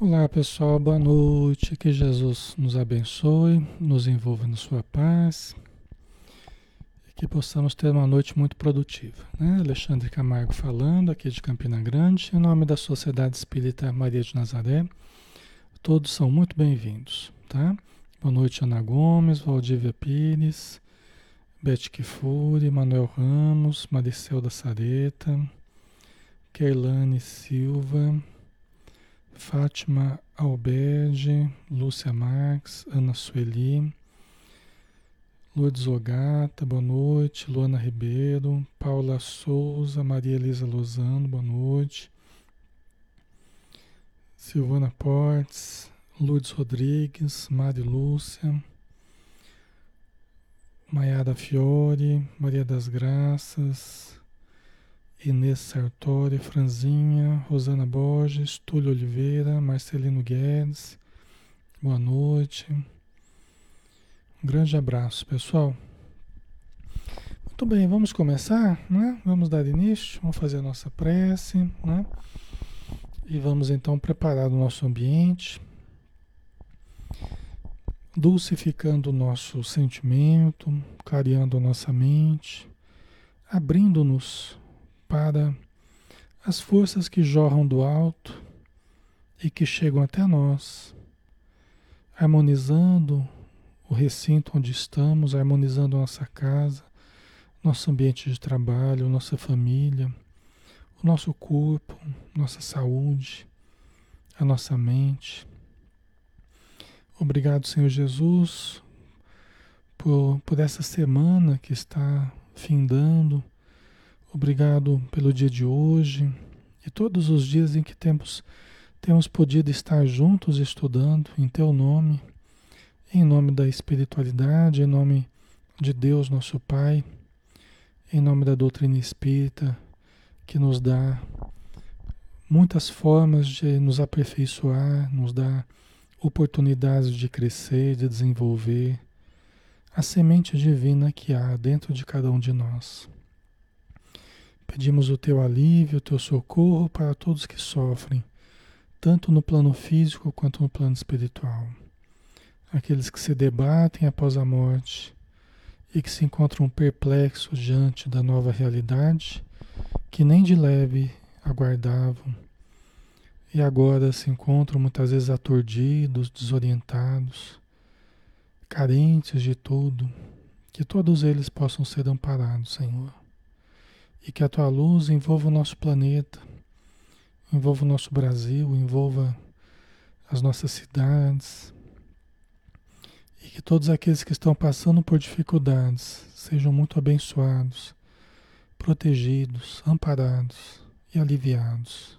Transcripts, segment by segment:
Olá pessoal, boa noite. Que Jesus nos abençoe, nos envolva na sua paz e que possamos ter uma noite muito produtiva. Né? Alexandre Camargo falando aqui de Campina Grande, em nome da Sociedade Espírita Maria de Nazaré. Todos são muito bem-vindos, tá? Boa noite, Ana Gomes, Valdívia Pires, Beth Kifuri, Manuel Ramos, Maricel da Sareta, Keilane Silva, Fátima Alberde, Lúcia Marques, Ana Sueli, Lourdes Ogata, boa noite, Luana Ribeiro, Paula Souza, Maria Elisa Lozano, boa noite, Silvana Portes, Lourdes Rodrigues, Mari Lúcia, Maiara Fiore, Maria das Graças, Inês Sartori, Franzinha, Rosana Borges, Túlio Oliveira, Marcelino Guedes, boa noite. Um grande abraço, pessoal. Muito bem, vamos começar, né? Vamos dar início, vamos fazer a nossa prece, né? E vamos então preparar o nosso ambiente, dulcificando o nosso sentimento, clareando a nossa mente, abrindo-nos para as forças que jorram do alto e que chegam até nós, harmonizando o recinto onde estamos, harmonizando nossa casa, nosso ambiente de trabalho, nossa família, o nosso corpo, nossa saúde, a nossa mente. Obrigado, Senhor Jesus, por, por essa semana que está findando Obrigado pelo dia de hoje e todos os dias em que temos, temos podido estar juntos estudando em Teu nome, em nome da espiritualidade, em nome de Deus, nosso Pai, em nome da doutrina espírita, que nos dá muitas formas de nos aperfeiçoar, nos dá oportunidades de crescer, de desenvolver a semente divina que há dentro de cada um de nós. Pedimos o teu alívio, o teu socorro para todos que sofrem, tanto no plano físico quanto no plano espiritual. Aqueles que se debatem após a morte e que se encontram perplexos diante da nova realidade, que nem de leve aguardavam e agora se encontram muitas vezes aturdidos, desorientados, carentes de tudo, que todos eles possam ser amparados, Senhor e que a tua luz envolva o nosso planeta, envolva o nosso Brasil, envolva as nossas cidades e que todos aqueles que estão passando por dificuldades sejam muito abençoados, protegidos, amparados e aliviados.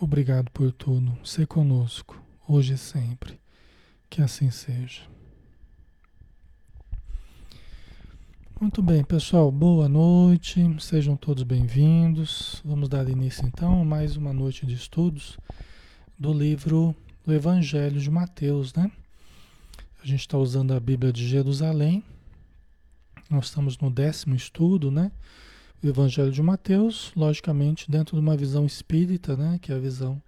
Obrigado por tudo. Ser conosco, hoje e sempre. Que assim seja. Muito bem, pessoal, boa noite, sejam todos bem-vindos. Vamos dar início então a mais uma noite de estudos do livro do Evangelho de Mateus, né? A gente está usando a Bíblia de Jerusalém, nós estamos no décimo estudo, né? O Evangelho de Mateus, logicamente, dentro de uma visão espírita, né? Que é a visão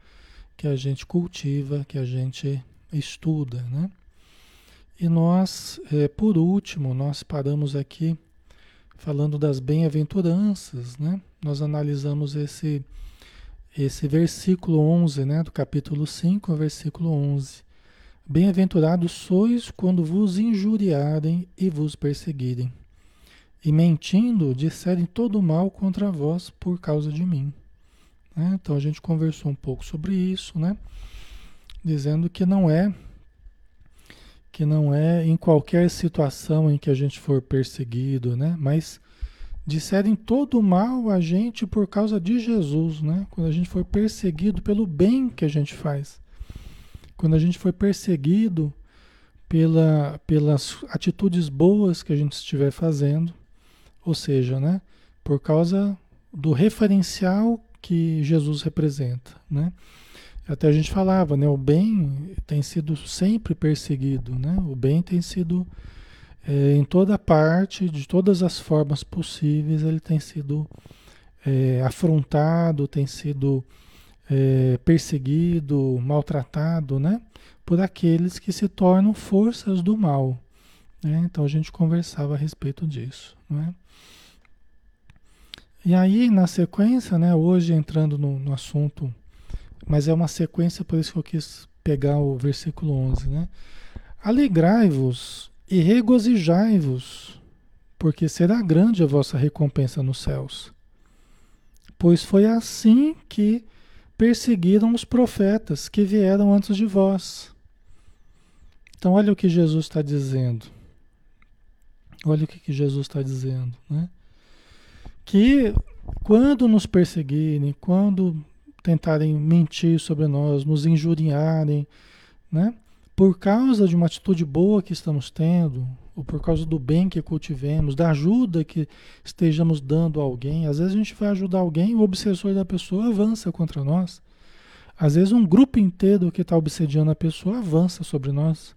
que a gente cultiva, que a gente estuda, né? E nós, é, por último, nós paramos aqui falando das bem-aventuranças, né? Nós analisamos esse esse versículo 11, né, do capítulo 5, versículo 11. Bem-aventurados sois quando vos injuriarem e vos perseguirem, e mentindo disserem todo mal contra vós por causa de mim. Né? Então a gente conversou um pouco sobre isso, né? Dizendo que não é que não é em qualquer situação em que a gente for perseguido, né? Mas disserem todo mal a gente por causa de Jesus, né? Quando a gente for perseguido pelo bem que a gente faz. Quando a gente for perseguido pela, pelas atitudes boas que a gente estiver fazendo, ou seja, né? Por causa do referencial que Jesus representa, né? Até a gente falava, né? O bem tem sido sempre perseguido, né? O bem tem sido é, em toda parte, de todas as formas possíveis, ele tem sido é, afrontado, tem sido é, perseguido, maltratado, né? Por aqueles que se tornam forças do mal. Né? Então a gente conversava a respeito disso, né? E aí, na sequência, né, hoje entrando no, no assunto, mas é uma sequência, por isso que eu quis pegar o versículo 11, né? Alegrai-vos e regozijai-vos, porque será grande a vossa recompensa nos céus. Pois foi assim que perseguiram os profetas que vieram antes de vós. Então, olha o que Jesus está dizendo. Olha o que, Jesus está dizendo, né? Que quando nos perseguirem, quando tentarem mentir sobre nós, nos injuriarem, né? Por causa de uma atitude boa que estamos tendo, ou por causa do bem que cultivemos, da ajuda que estejamos dando a alguém, às vezes a gente vai ajudar alguém, o obsessor da pessoa avança contra nós. Às vezes um grupo inteiro que está obsediando a pessoa avança sobre nós.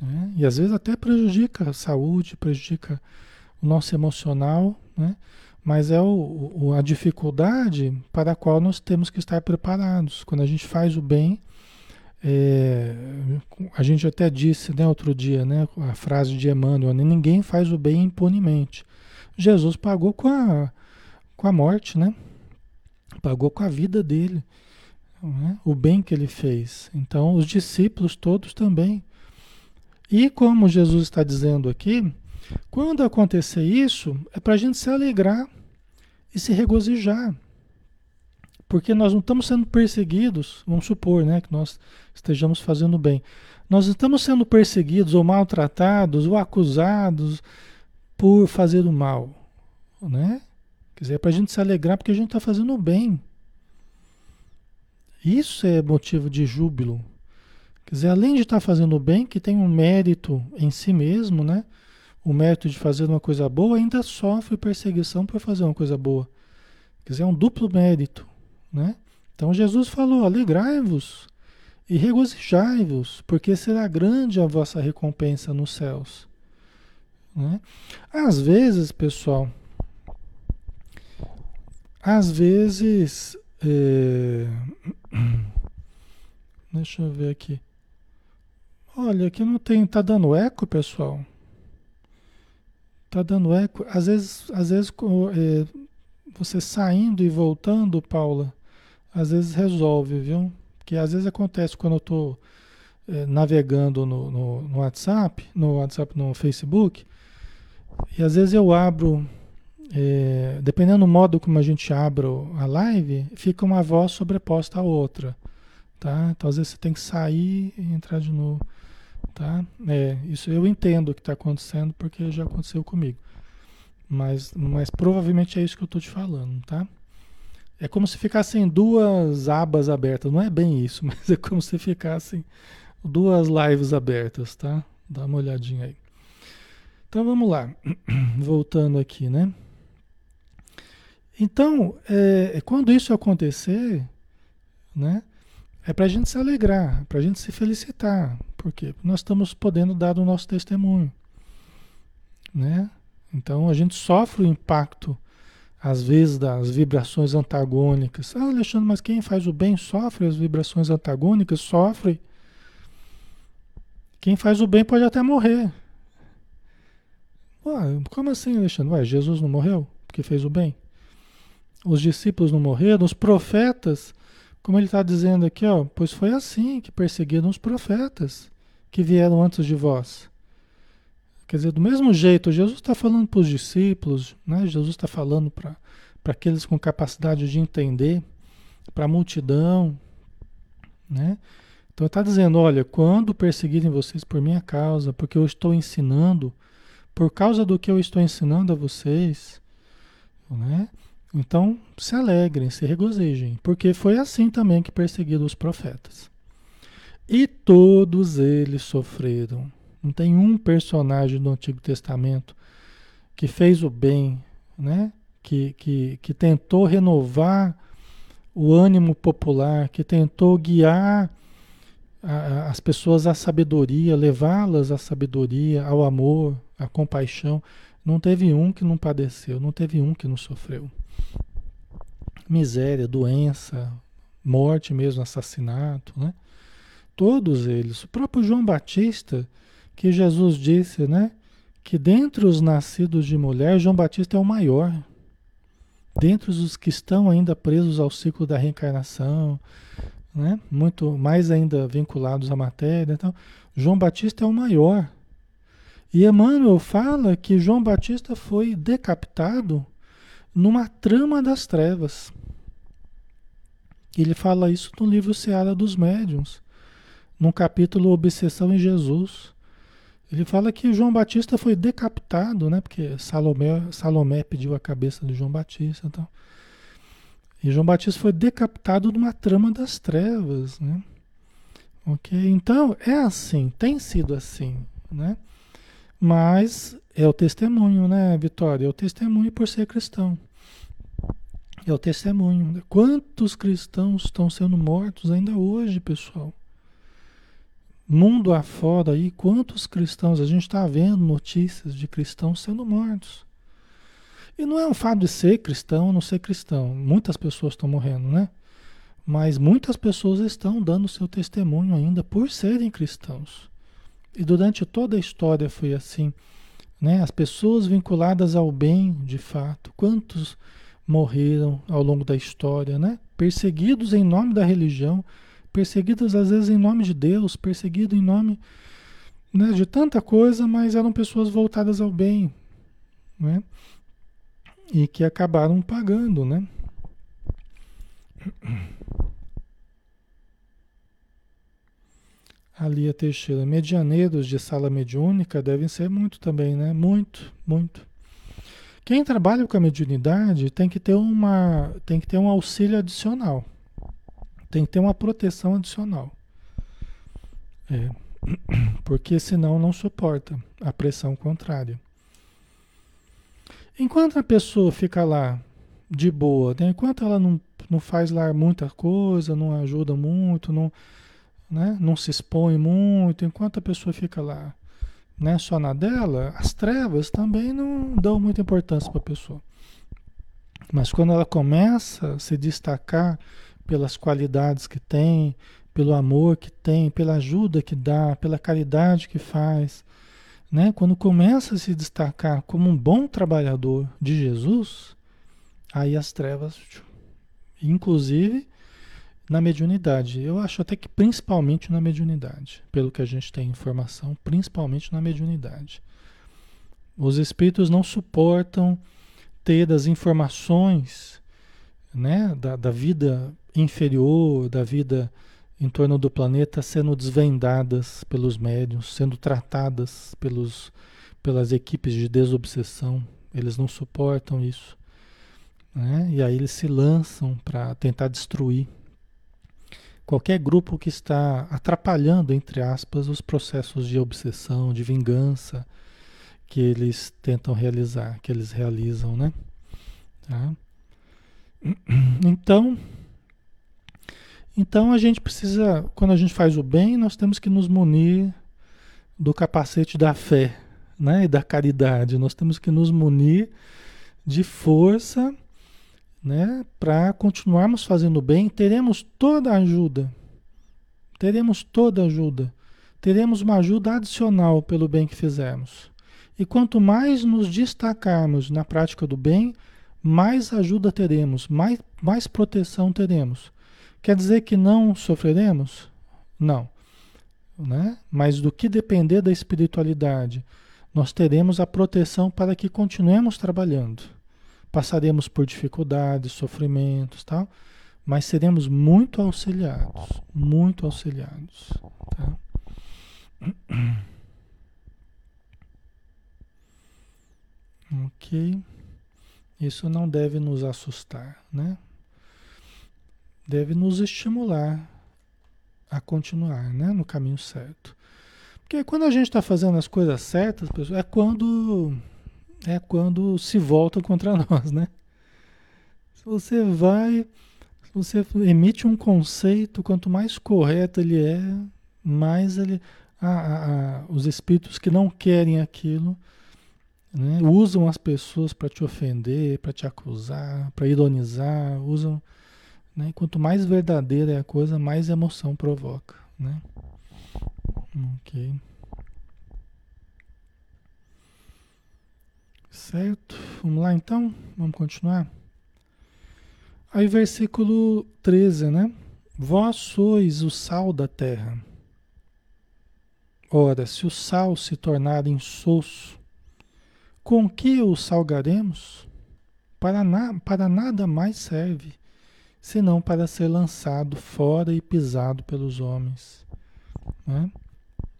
Né? E às vezes até prejudica a saúde, prejudica o nosso emocional, né? mas é o, o, a dificuldade para a qual nós temos que estar preparados. Quando a gente faz o bem, é, a gente até disse né, outro dia, né, a frase de Emmanuel, né, ninguém faz o bem impunemente. Jesus pagou com a, com a morte, né? Pagou com a vida dele, né? o bem que ele fez. Então, os discípulos todos também e como Jesus está dizendo aqui, quando acontecer isso, é para a gente se alegrar e se regozijar. Porque nós não estamos sendo perseguidos, vamos supor né, que nós estejamos fazendo bem. Nós estamos sendo perseguidos ou maltratados ou acusados por fazer o mal. Né? Quer dizer, é para a gente se alegrar porque a gente está fazendo o bem. Isso é motivo de júbilo. Quer dizer, além de estar fazendo bem, que tem um mérito em si mesmo, né? O mérito de fazer uma coisa boa, ainda sofre perseguição por fazer uma coisa boa. Quer dizer, é um duplo mérito, né? Então Jesus falou: alegrai-vos e regozijai-vos, porque será grande a vossa recompensa nos céus. Né? Às vezes, pessoal, às vezes. É... Deixa eu ver aqui. Olha, aqui não tem. Tá dando eco, pessoal? Tá dando eco. Às vezes, às vezes é, você saindo e voltando, Paula, às vezes resolve, viu? Que às vezes acontece quando eu tô é, navegando no, no, no, WhatsApp, no WhatsApp, no Facebook, e às vezes eu abro, é, dependendo do modo como a gente abre a live, fica uma voz sobreposta à outra, tá? Então às vezes você tem que sair e entrar de novo. Tá? É, isso eu entendo o que está acontecendo porque já aconteceu comigo. Mas, mas provavelmente é isso que eu estou te falando, tá? É como se ficassem duas abas abertas. Não é bem isso, mas é como se ficassem duas lives abertas, tá? Dá uma olhadinha aí. Então vamos lá. Voltando aqui, né? Então, é, quando isso acontecer, né? É para a gente se alegrar, para a gente se felicitar. Por quê? Nós estamos podendo dar o nosso testemunho. Né? Então a gente sofre o impacto, às vezes, das vibrações antagônicas. Ah, Alexandre, mas quem faz o bem sofre as vibrações antagônicas? Sofre. Quem faz o bem pode até morrer. Ué, como assim, Alexandre? Ué, Jesus não morreu porque fez o bem? Os discípulos não morreram? Os profetas como ele está dizendo aqui, ó, pois foi assim que perseguiram os profetas que vieram antes de vós. Quer dizer, do mesmo jeito, Jesus está falando para os discípulos, né? Jesus está falando para aqueles com capacidade de entender, para a multidão, né? Então está dizendo, olha, quando perseguirem vocês por minha causa, porque eu estou ensinando, por causa do que eu estou ensinando a vocês, né? Então, se alegrem, se regozijem, porque foi assim também que perseguiram os profetas. E todos eles sofreram. Não tem um personagem do Antigo Testamento que fez o bem, né? que, que, que tentou renovar o ânimo popular, que tentou guiar a, as pessoas à sabedoria, levá-las à sabedoria, ao amor, à compaixão. Não teve um que não padeceu, não teve um que não sofreu. miséria, doença, morte mesmo, assassinato, né? Todos eles. O próprio João Batista, que Jesus disse, né? Que dentre os nascidos de mulher, João Batista é o maior. Dentre os que estão ainda presos ao ciclo da reencarnação, né? Muito mais ainda vinculados à matéria. Então, João Batista é o maior. E Emmanuel fala que João Batista foi decapitado numa trama das trevas. Ele fala isso no livro Seara dos Médiuns, no capítulo Obsessão em Jesus. Ele fala que João Batista foi decapitado, né? Porque Salomé, Salomé pediu a cabeça de João Batista, então. E João Batista foi decapitado numa trama das trevas, né? Ok? Então é assim, tem sido assim, né? Mas é o testemunho, né, Vitória? É o testemunho por ser cristão. É o testemunho. Quantos cristãos estão sendo mortos ainda hoje, pessoal? Mundo afora aí, quantos cristãos? A gente está vendo notícias de cristãos sendo mortos. E não é um fato de ser cristão ou não ser cristão. Muitas pessoas estão morrendo, né? Mas muitas pessoas estão dando seu testemunho ainda por serem cristãos. E durante toda a história foi assim. Né? As pessoas vinculadas ao bem, de fato. Quantos morreram ao longo da história, né? Perseguidos em nome da religião, perseguidos às vezes em nome de Deus, perseguidos em nome né, de tanta coisa, mas eram pessoas voltadas ao bem, né? E que acabaram pagando, né? Ali a Teixeira, medianeiros de sala mediúnica devem ser muito também, né? Muito, muito. Quem trabalha com a mediunidade tem que ter uma, tem que ter um auxílio adicional. Tem que ter uma proteção adicional. É, porque senão não suporta a pressão contrária. Enquanto a pessoa fica lá de boa, né? enquanto ela não, não faz lá muita coisa, não ajuda muito, não, né? não se expõe muito, enquanto a pessoa fica lá né, só na dela, as trevas também não dão muita importância para a pessoa. Mas quando ela começa a se destacar pelas qualidades que tem, pelo amor que tem, pela ajuda que dá, pela caridade que faz, né? Quando começa a se destacar como um bom trabalhador de Jesus, aí as trevas, inclusive na mediunidade. Eu acho até que principalmente na mediunidade, pelo que a gente tem informação, principalmente na mediunidade. Os espíritos não suportam ter as informações né, da, da vida inferior, da vida em torno do planeta sendo desvendadas pelos médiums, sendo tratadas pelos, pelas equipes de desobsessão. Eles não suportam isso. Né? E aí eles se lançam para tentar destruir qualquer grupo que está atrapalhando, entre aspas, os processos de obsessão, de vingança que eles tentam realizar, que eles realizam, né? Tá? Então, então a gente precisa, quando a gente faz o bem, nós temos que nos munir do capacete da fé, né, e da caridade. Nós temos que nos munir de força né, para continuarmos fazendo bem, teremos toda a ajuda. Teremos toda a ajuda. Teremos uma ajuda adicional pelo bem que fizemos. E quanto mais nos destacarmos na prática do bem, mais ajuda teremos, mais, mais proteção teremos. Quer dizer que não sofreremos? Não. Né? Mas do que depender da espiritualidade, nós teremos a proteção para que continuemos trabalhando. Passaremos por dificuldades, sofrimentos, tal, mas seremos muito auxiliados, muito auxiliados, tá? Ok? Isso não deve nos assustar, né? Deve nos estimular a continuar, né, no caminho certo. Porque quando a gente está fazendo as coisas certas, pessoal, é quando é quando se volta contra nós, né? Se você vai, se você emite um conceito, quanto mais correto ele é, mais ele, a, a, a, os espíritos que não querem aquilo, né? usam as pessoas para te ofender, para te acusar, para ironizar, usam. Né? Quanto mais verdadeira é a coisa, mais emoção provoca. Né? Ok. Certo? Vamos lá então? Vamos continuar? Aí, versículo 13, né? Vós sois o sal da terra. Ora, se o sal se tornar insosso, com que o salgaremos? Para, na, para nada mais serve, senão para ser lançado fora e pisado pelos homens. Né?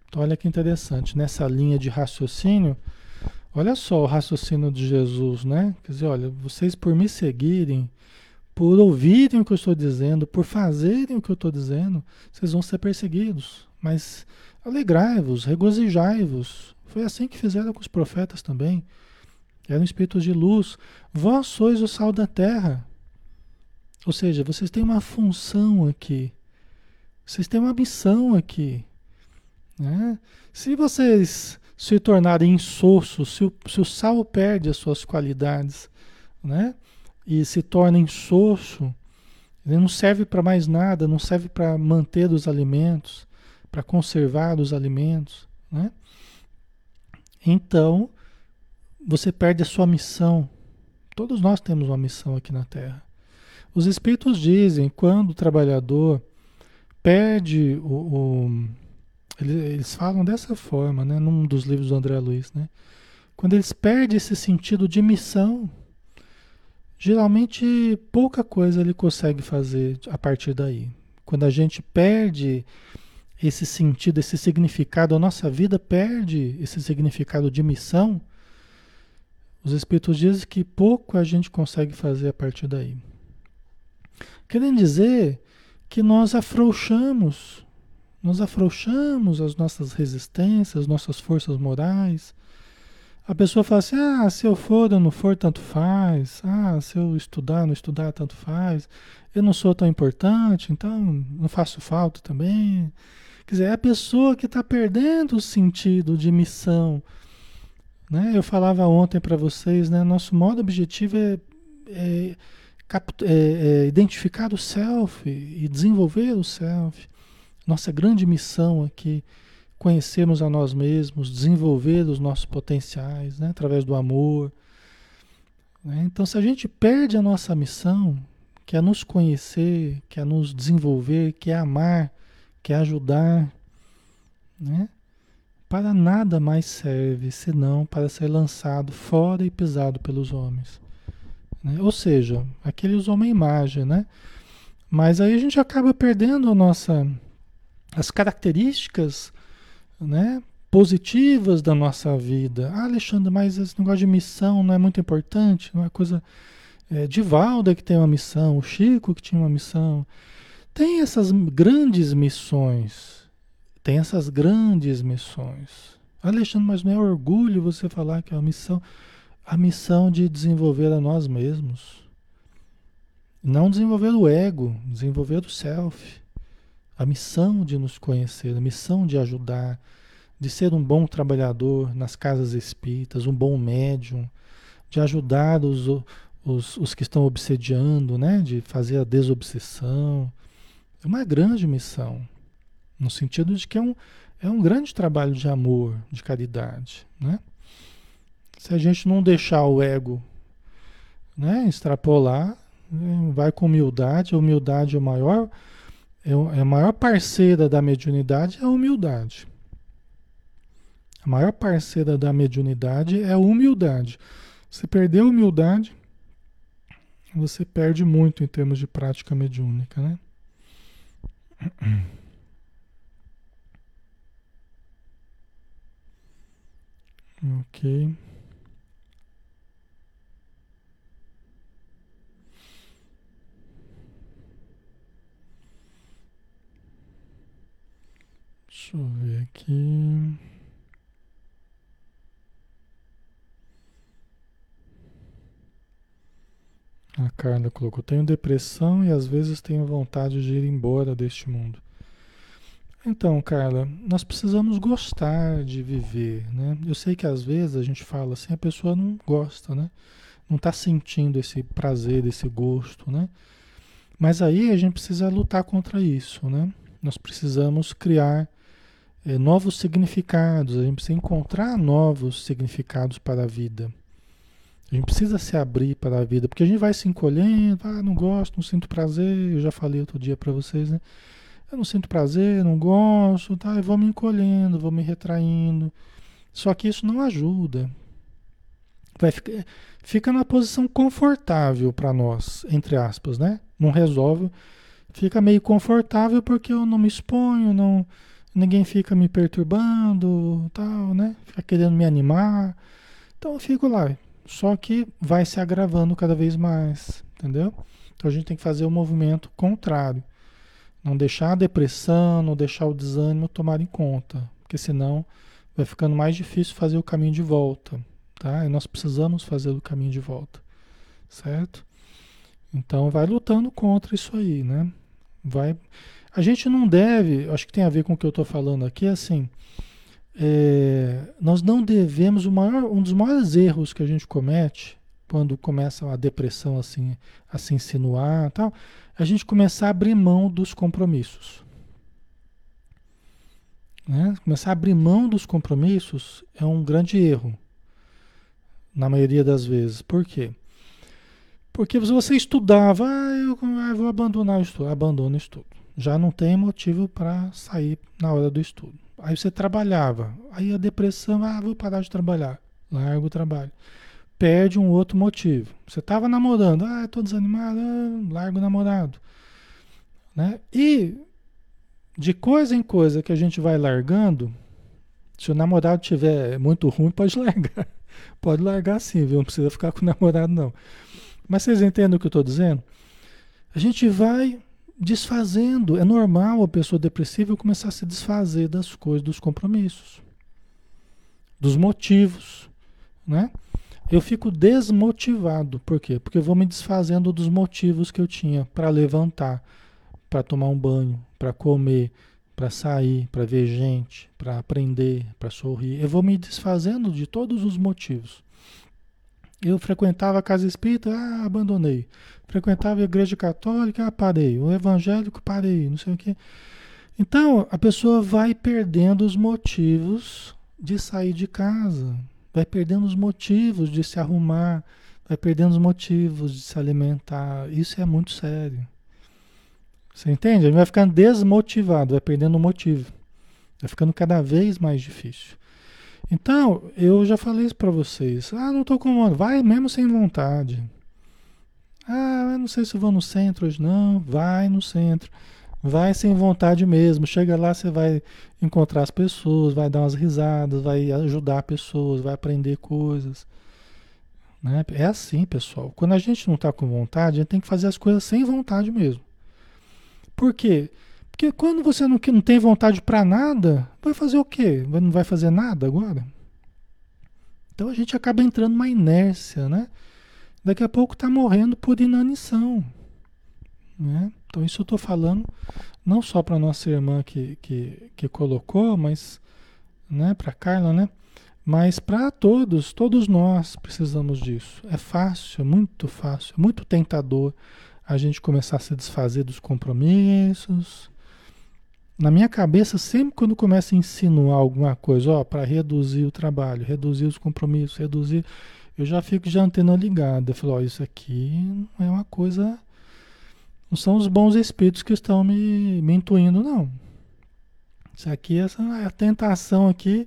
Então, olha que interessante, nessa linha de raciocínio, olha só o raciocínio de Jesus, né? Quer dizer, olha, vocês por me seguirem, por ouvirem o que eu estou dizendo, por fazerem o que eu estou dizendo, vocês vão ser perseguidos. Mas alegrai-vos, regozijai-vos. Foi assim que fizeram com os profetas também. Eram espíritos de luz. Vós sois o sal da terra. Ou seja, vocês têm uma função aqui. Vocês têm uma missão aqui. Né? Se vocês se tornarem insossos, se o, se o sal perde as suas qualidades, né? e se torna insosso, ele não serve para mais nada, não serve para manter os alimentos, para conservar os alimentos, né? Então, você perde a sua missão. Todos nós temos uma missão aqui na Terra. Os Espíritos dizem, quando o trabalhador perde o, o eles, falam dessa forma, né, num dos livros do André Luiz, né? Quando eles perdem esse sentido de missão, Geralmente pouca coisa ele consegue fazer a partir daí. Quando a gente perde esse sentido, esse significado, a nossa vida perde esse significado de missão, os Espíritos dizem que pouco a gente consegue fazer a partir daí. Querendo dizer que nós afrouxamos, nós afrouxamos as nossas resistências, nossas forças morais, a pessoa fala assim: ah, se eu for ou não for, tanto faz. Ah, se eu estudar, não estudar, tanto faz. Eu não sou tão importante, então não faço falta também. Quer dizer, é a pessoa que está perdendo o sentido de missão. Né? Eu falava ontem para vocês, né? Nosso modo objetivo é, é, é, é identificar o self e desenvolver o self. Nossa grande missão aqui conhecermos a nós mesmos, desenvolver os nossos potenciais, né, através do amor. Né? Então, se a gente perde a nossa missão, que é nos conhecer, que é nos desenvolver, que é amar, que é ajudar, né? para nada mais serve senão para ser lançado fora e pisado pelos homens. Né? Ou seja, aquele usou uma imagem, né? Mas aí a gente acaba perdendo a nossa, as características né, positivas da nossa vida. Ah, Alexandre, mas esse negócio de missão não é muito importante, não é coisa. É, Divalda que tem uma missão, o Chico que tinha uma missão. Tem essas grandes missões. Tem essas grandes missões. Alexandre, mas não é orgulho você falar que é uma missão. A missão de desenvolver a nós mesmos. Não desenvolver o ego, desenvolver o self. A missão de nos conhecer, a missão de ajudar, de ser um bom trabalhador nas casas espíritas, um bom médium, de ajudar os, os, os que estão obsediando, né? de fazer a desobsessão. É uma grande missão, no sentido de que é um, é um grande trabalho de amor, de caridade. Né? Se a gente não deixar o ego né, extrapolar, vai com humildade, a humildade é maior é, é a maior parceira da mediunidade é a humildade. A maior parceira da mediunidade é a humildade. Você perder a humildade, você perde muito em termos de prática mediúnica, né? Ok. Deixa eu ver aqui. A Carla colocou: Tenho depressão e às vezes tenho vontade de ir embora deste mundo. Então, Carla, nós precisamos gostar de viver, né? Eu sei que às vezes a gente fala assim, a pessoa não gosta, né? Não está sentindo esse prazer, esse gosto, né? Mas aí a gente precisa lutar contra isso, né? Nós precisamos criar é, novos significados, a gente precisa encontrar novos significados para a vida. A gente precisa se abrir para a vida, porque a gente vai se encolhendo, ah, não gosto, não sinto prazer, eu já falei outro dia para vocês, né? Eu não sinto prazer, não gosto, tá? Eu vou me encolhendo, vou me retraindo. Só que isso não ajuda. Vai ficar, fica na posição confortável para nós, entre aspas, né? Não resolve. Fica meio confortável porque eu não me exponho, não, ninguém fica me perturbando, tal, né? Fica querendo me animar. Então eu fico lá. Só que vai se agravando cada vez mais, entendeu? Então a gente tem que fazer o movimento contrário. Não deixar a depressão, não deixar o desânimo tomar em conta, porque senão vai ficando mais difícil fazer o caminho de volta, tá? E nós precisamos fazer o caminho de volta, certo? Então vai lutando contra isso aí, né? Vai. A gente não deve, acho que tem a ver com o que eu estou falando aqui, assim. É, nós não devemos, maior, um dos maiores erros que a gente comete quando começa a depressão assim a se insinuar tal, a gente começar a abrir mão dos compromissos. Né? Começar a abrir mão dos compromissos é um grande erro, na maioria das vezes. Por quê? Porque se você estudava, ah, eu, ah, vou abandonar o estudo, abandona o estudo. Já não tem motivo para sair na hora do estudo. Aí você trabalhava, aí a depressão, ah, vou parar de trabalhar, larga o trabalho perde um outro motivo. Você estava namorando, ah, estou desanimado, ah, largo o namorado. Né? E de coisa em coisa que a gente vai largando, se o namorado tiver muito ruim, pode largar. Pode largar sim, viu? Não precisa ficar com o namorado, não. Mas vocês entendem o que eu estou dizendo? A gente vai desfazendo. É normal a pessoa depressiva começar a se desfazer das coisas, dos compromissos, dos motivos, né? eu fico desmotivado. Por quê? Porque eu vou me desfazendo dos motivos que eu tinha para levantar, para tomar um banho, para comer, para sair, para ver gente, para aprender, para sorrir. Eu vou me desfazendo de todos os motivos. Eu frequentava a casa espírita, ah, abandonei. Frequentava a igreja católica, ah, parei. O evangélico, parei, não sei o quê. Então, a pessoa vai perdendo os motivos de sair de casa vai perdendo os motivos de se arrumar, vai perdendo os motivos de se alimentar. Isso é muito sério. Você entende? Ele vai ficando desmotivado, vai perdendo o motivo. Vai ficando cada vez mais difícil. Então, eu já falei isso para vocês. Ah, não estou com vontade. Vai mesmo sem vontade. Ah, eu não sei se vou no centro hoje. Não, vai no centro. Vai sem vontade mesmo. Chega lá, você vai encontrar as pessoas, vai dar umas risadas, vai ajudar pessoas, vai aprender coisas. Né? É assim, pessoal. Quando a gente não está com vontade, a gente tem que fazer as coisas sem vontade mesmo. Por quê? Porque quando você não, não tem vontade para nada, vai fazer o quê? Não vai fazer nada agora? Então a gente acaba entrando numa inércia, né? Daqui a pouco está morrendo por inanição. Né? Então isso eu estou falando não só para nossa irmã que, que, que colocou, mas né, para Carla, né? Mas para todos, todos nós precisamos disso. É fácil, é muito fácil, é muito tentador a gente começar a se desfazer dos compromissos. Na minha cabeça, sempre quando começa a insinuar alguma coisa, ó, para reduzir o trabalho, reduzir os compromissos, reduzir, eu já fico já antena ligada. Eu falo, ó, isso aqui não é uma coisa não são os bons espíritos que estão me, me intuindo, não. Isso aqui, essa é a tentação aqui,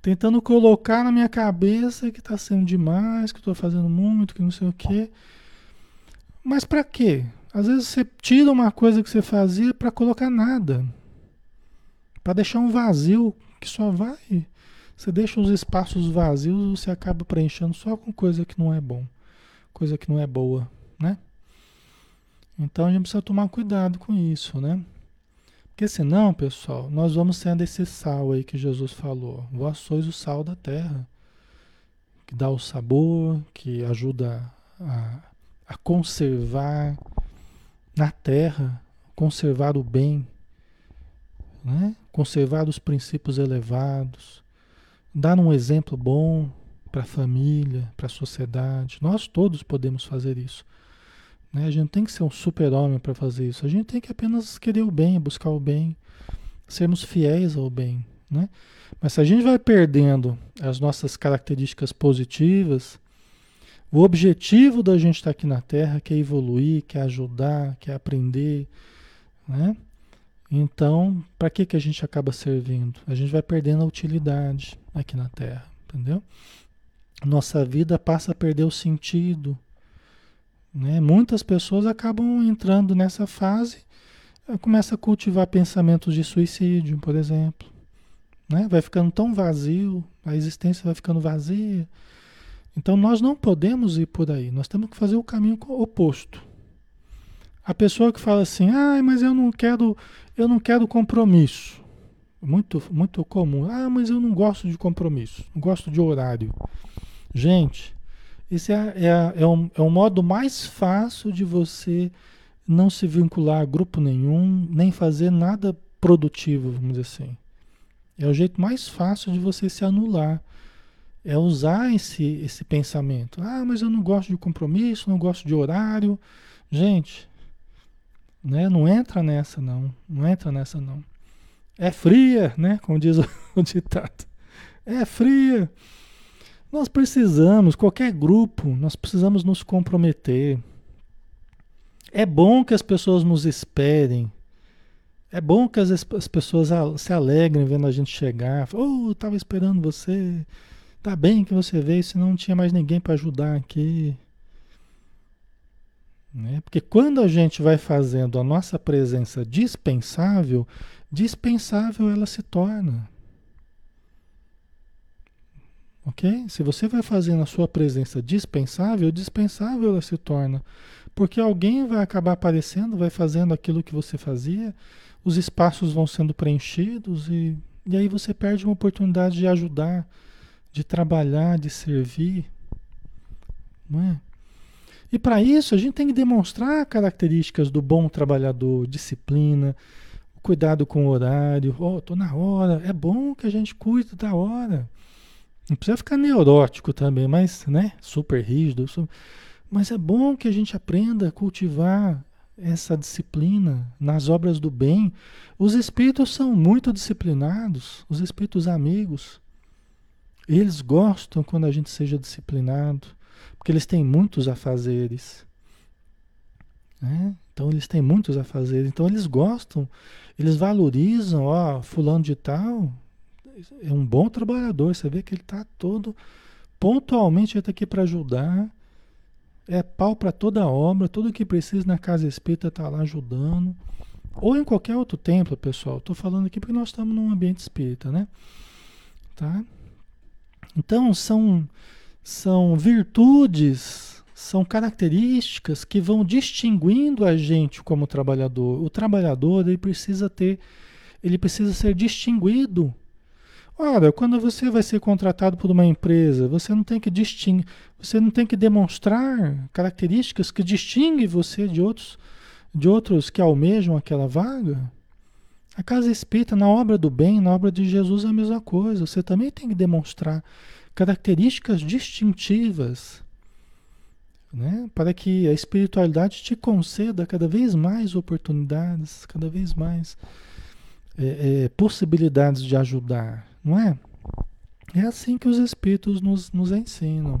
tentando colocar na minha cabeça que está sendo demais, que estou fazendo muito, que não sei o quê. Mas para quê? Às vezes você tira uma coisa que você fazia para colocar nada. Para deixar um vazio que só vai. Você deixa os espaços vazios, você acaba preenchendo só com coisa que não é bom, coisa que não é boa, né? Então a gente precisa tomar cuidado com isso, né? Porque senão, pessoal, nós vamos sendo esse sal aí que Jesus falou. Vós sois o sal da terra, que dá o sabor, que ajuda a, a conservar na terra, conservar o bem, né? Conservar os princípios elevados, dar um exemplo bom para a família, para a sociedade. Nós todos podemos fazer isso. Né? A gente tem que ser um super-homem para fazer isso. A gente tem que apenas querer o bem, buscar o bem, sermos fiéis ao bem. Né? Mas se a gente vai perdendo as nossas características positivas, o objetivo da gente estar aqui na Terra que é evoluir, que é ajudar, que é aprender, né? Então, para que, que a gente acaba servindo? A gente vai perdendo a utilidade aqui na Terra, entendeu? Nossa vida passa a perder o sentido. Né? Muitas pessoas acabam entrando nessa fase, eh, começa a cultivar pensamentos de suicídio, por exemplo. Né? Vai ficando tão vazio, a existência vai ficando vazia. Então nós não podemos ir por aí, nós temos que fazer o caminho oposto. A pessoa que fala assim, ah, mas eu não quero, eu não quero compromisso. Muito, muito comum. Ah, mas eu não gosto de compromisso, não gosto de horário. Gente, esse é, é, é, um, é um modo mais fácil de você não se vincular a grupo nenhum, nem fazer nada produtivo, vamos dizer assim. É o jeito mais fácil de você se anular. É usar esse, esse pensamento. Ah, mas eu não gosto de compromisso, não gosto de horário. Gente, né? Não entra nessa não, não entra nessa não. É fria, né? Como diz o, ditado. É fria. Nós precisamos, qualquer grupo, nós precisamos nos comprometer. É bom que as pessoas nos esperem. É bom que as, as pessoas se alegrem vendo a gente chegar. Oh, estava esperando você. Tá bem que você veio, senão não tinha mais ninguém para ajudar aqui. Né? Porque quando a gente vai fazendo a nossa presença dispensável, dispensável ela se torna. Ok? Se você vai fazendo a sua presença dispensável, dispensável ela se torna. Porque alguém vai acabar aparecendo, vai fazendo aquilo que você fazia, os espaços vão sendo preenchidos e, e aí você perde uma oportunidade de ajudar, de trabalhar, de servir. Não é? E para isso a gente tem que demonstrar características do bom trabalhador, disciplina, cuidado com o horário. Oh, tô na hora. É bom que a gente cuide da hora. Não precisa ficar neurótico também, mas, né, super rígido. Mas é bom que a gente aprenda a cultivar essa disciplina nas obras do bem. Os espíritos são muito disciplinados, os espíritos amigos. Eles gostam quando a gente seja disciplinado. Porque eles têm muitos afazeres. Né? Então eles têm muitos afazeres. Então eles gostam, eles valorizam, ó, fulano de tal é um bom trabalhador. Você vê que ele está todo pontualmente está aqui para ajudar. É pau para toda obra, tudo que precisa na casa espírita está lá ajudando. Ou em qualquer outro templo, pessoal. Estou falando aqui porque nós estamos num ambiente espírita, né? Tá? Então são são virtudes, são características que vão distinguindo a gente como trabalhador. O trabalhador ele precisa ter, ele precisa ser distinguido. Ora, quando você vai ser contratado por uma empresa, você não tem que distinguir, você não tem que demonstrar características que distinguem você de outros, de outros que almejam aquela vaga. A casa espírita, na obra do bem, na obra de Jesus, é a mesma coisa. Você também tem que demonstrar características distintivas, né? para que a espiritualidade te conceda cada vez mais oportunidades, cada vez mais é, é, possibilidades de ajudar, não é? É assim que os espíritos nos, nos ensinam.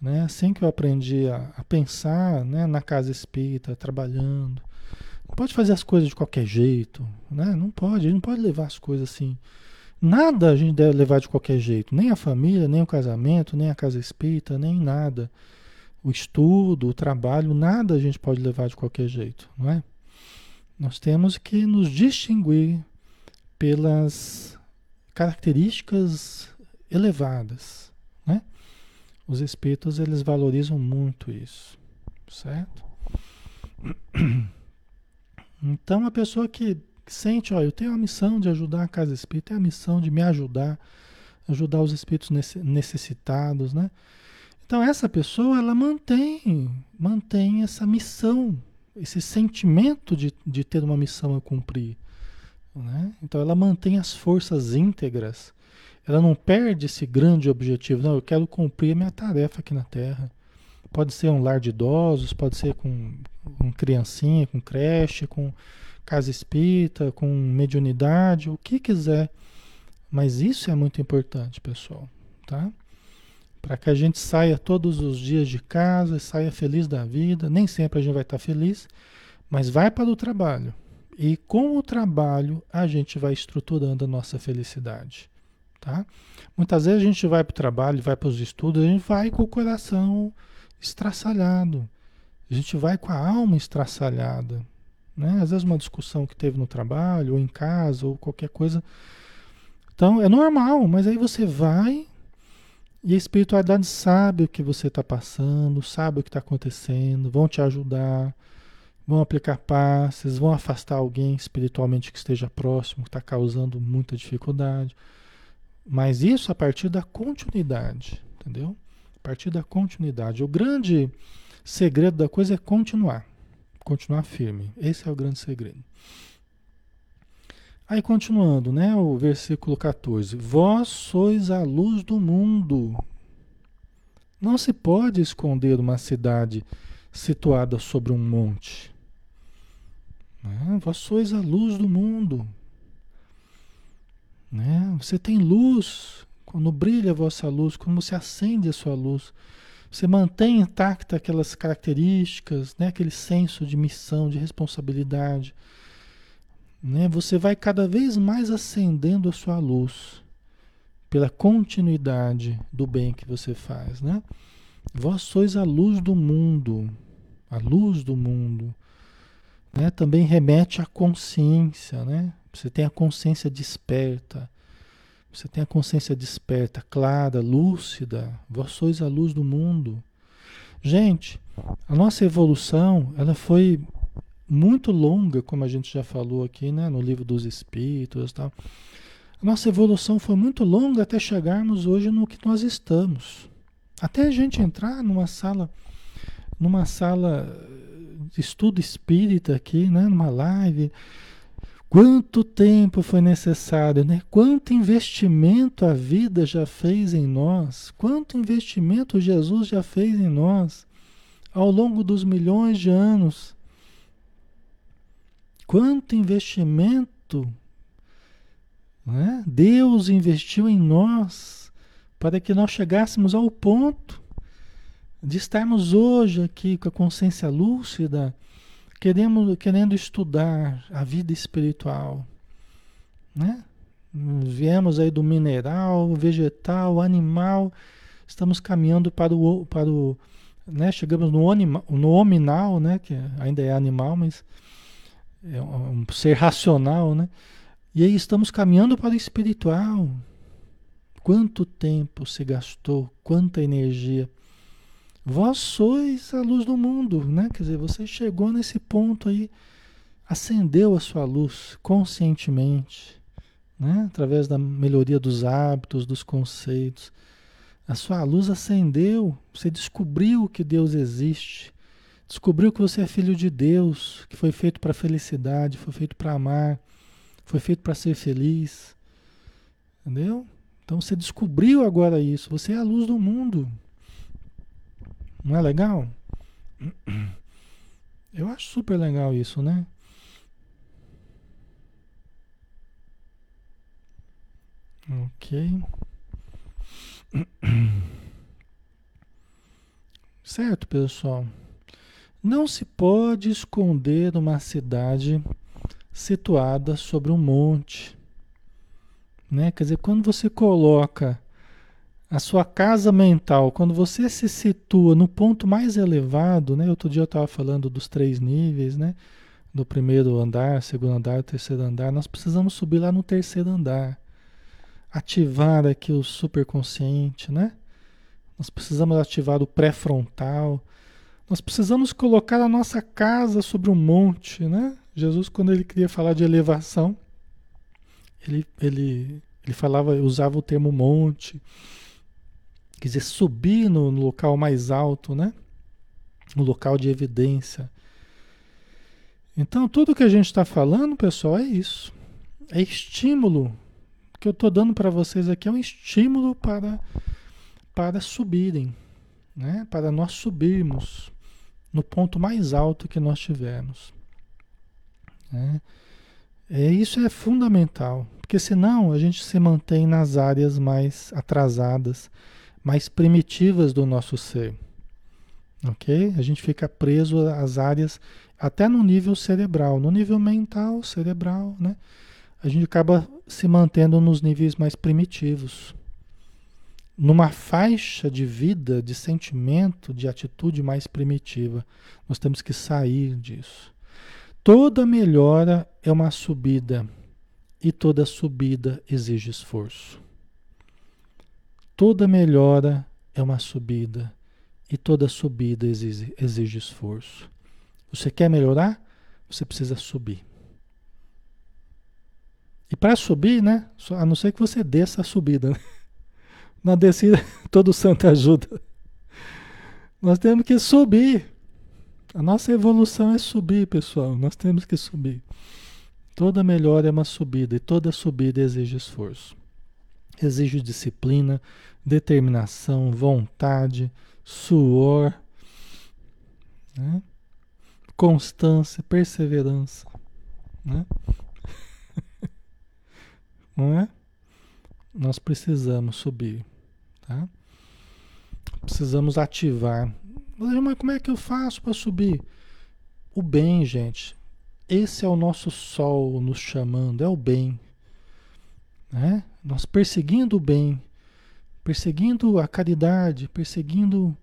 Né? É assim que eu aprendi a, a pensar né? na casa espírita, trabalhando. Não pode fazer as coisas de qualquer jeito, né? Não pode, não pode levar as coisas assim Nada a gente deve levar de qualquer jeito, nem a família, nem o casamento, nem a casa espírita, nem nada. O estudo, o trabalho, nada a gente pode levar de qualquer jeito, não é? Nós temos que nos distinguir pelas características elevadas, né? Os espíritos eles valorizam muito isso, certo? Então a pessoa que sente, ó, eu tenho a missão de ajudar a casa espírita, tenho a missão de me ajudar, ajudar os espíritos necessitados, né? Então essa pessoa, ela mantém, mantém essa missão, esse sentimento de, de ter uma missão a cumprir, Né? Então ela mantém as forças íntegras. Ela não perde esse grande objetivo. Não, eu quero cumprir a minha tarefa aqui na Terra. Pode ser um lar de idosos, pode ser com, com criancinha, com creche, com casa espírita, com mediunidade, o que quiser. Mas isso é muito importante, pessoal, tá? Para que a gente saia todos os dias de casa, saia feliz da vida. Nem sempre a gente vai estar feliz, mas vai para o trabalho. E com o trabalho a gente vai estruturando a nossa felicidade, tá? Muitas vezes a gente vai para o trabalho, vai para os estudos, a gente vai com o coração estraçalhado. A gente vai com a alma estraçalhada, né? Às vezes uma discussão que teve no trabalho, ou em casa, ou qualquer coisa. Então é normal, mas aí você vai e a espiritualidade sabe o que você está passando, sabe o que está acontecendo, vão te ajudar, vão aplicar passes, vão afastar alguém espiritualmente que esteja próximo, que está causando muita dificuldade. Mas isso a partir da continuidade, entendeu? A partir da continuidade. O grande segredo da coisa é continuar continuar firme. Esse é o grande segredo. Aí continuando, né, o versículo 14. Vós sois a luz do mundo. Não se pode esconder uma cidade situada sobre um monte. Né? Vós sois a luz do mundo. Né? Você tem luz. Quando brilha a vossa luz, quando você acende a sua luz, você mantém intacta aquelas características, né? aquele senso de missão, de responsabilidade. Né? Você vai cada vez mais acendendo a sua luz pela continuidade do bem que você faz. Né? Vós sois a luz do mundo, a luz do mundo. Né? Também remete à consciência, né? Você tem a consciência desperta. Você tem a consciência desperta, clara, lúcida. Vós sois a luz do mundo. Gente, a nossa evolução, ela foi muito longa, como a gente já falou aqui, né, no livro dos Espíritos, tal. A nossa evolução foi muito longa até chegarmos hoje no que nós estamos. Até a gente entrar numa sala, numa sala de estudo espírita aqui, né, numa live, Quanto tempo foi necessário, né? Quanto investimento a vida já fez em nós? Quanto investimento Jesus já fez em nós ao longo dos milhões de anos? Quanto investimento né? Deus investiu em nós para que nós chegássemos ao ponto de estarmos hoje aqui com a consciência lúcida queremos, querendo estudar a vida espiritual, né? Viemos aí do mineral, vegetal, animal, estamos caminhando para o, para o né? Chegamos no, anima, no hominal, né? Que ainda é animal, mas é um ser racional, né? E aí estamos caminhando para o espiritual. Quanto tempo se gastou, quanta energia Vós sois a luz do mundo, né? Quer dizer, você chegou nesse ponto aí, acendeu a sua luz conscientemente, né? Através da melhoria dos hábitos, dos conceitos. A sua luz acendeu, você descobriu que Deus existe, descobriu que você é filho de Deus, que foi feito para felicidade, foi feito para amar, foi feito para ser feliz. Entendeu? Então você descobriu agora isso, você é a luz do mundo. Não é legal? Eu acho super legal isso, né? Ok. Certo, pessoal. Não se pode esconder uma cidade situada sobre um monte. Né? Quer dizer, quando você coloca a sua casa mental, quando você se situa no ponto mais elevado, né? Outro dia eu estava falando dos três níveis, né? Do primeiro andar, segundo andar, terceiro andar. Nós precisamos subir lá no terceiro andar. Ativar aqui o superconsciente, né? Nós precisamos ativar o pré-frontal. Nós precisamos colocar a nossa casa sobre um monte, né? Jesus, quando ele queria falar de elevação, ele, ele, ele falava, usava o termo monte quer dizer, subir no, no local mais alto, né? No local de evidência. Então, tudo que a gente está falando, pessoal, é isso. é estímulo que eu estou dando para vocês aqui é um estímulo para para subirem, né? Para nós subirmos no ponto mais alto que nós tivermos. Né? É, isso é fundamental, porque senão a gente se mantém nas áreas mais atrasadas, mais primitivas do nosso ser. Ok? A gente fica preso às áreas, até no nível cerebral, no nível mental, cerebral, né? A gente acaba se mantendo nos níveis mais primitivos numa faixa de vida, de sentimento, de atitude mais primitiva. Nós temos que sair disso. Toda melhora é uma subida e toda subida exige esforço. Toda melhora é uma subida e toda subida exige, exige esforço. Você quer melhorar? Você precisa subir. E para subir, né? A não ser que você desça a subida, né? Na descida, todo santo ajuda. Nós temos que subir. A nossa evolução é subir, pessoal. Nós temos que subir. Toda melhora é uma subida e toda subida exige esforço. Exige disciplina, determinação, vontade, suor, né? constância, perseverança. Né? Não é? Nós precisamos subir. Tá? Precisamos ativar. Mas como é que eu faço para subir? O bem, gente. Esse é o nosso sol nos chamando, é o bem. Né? Nós perseguindo o bem, perseguindo a caridade, perseguindo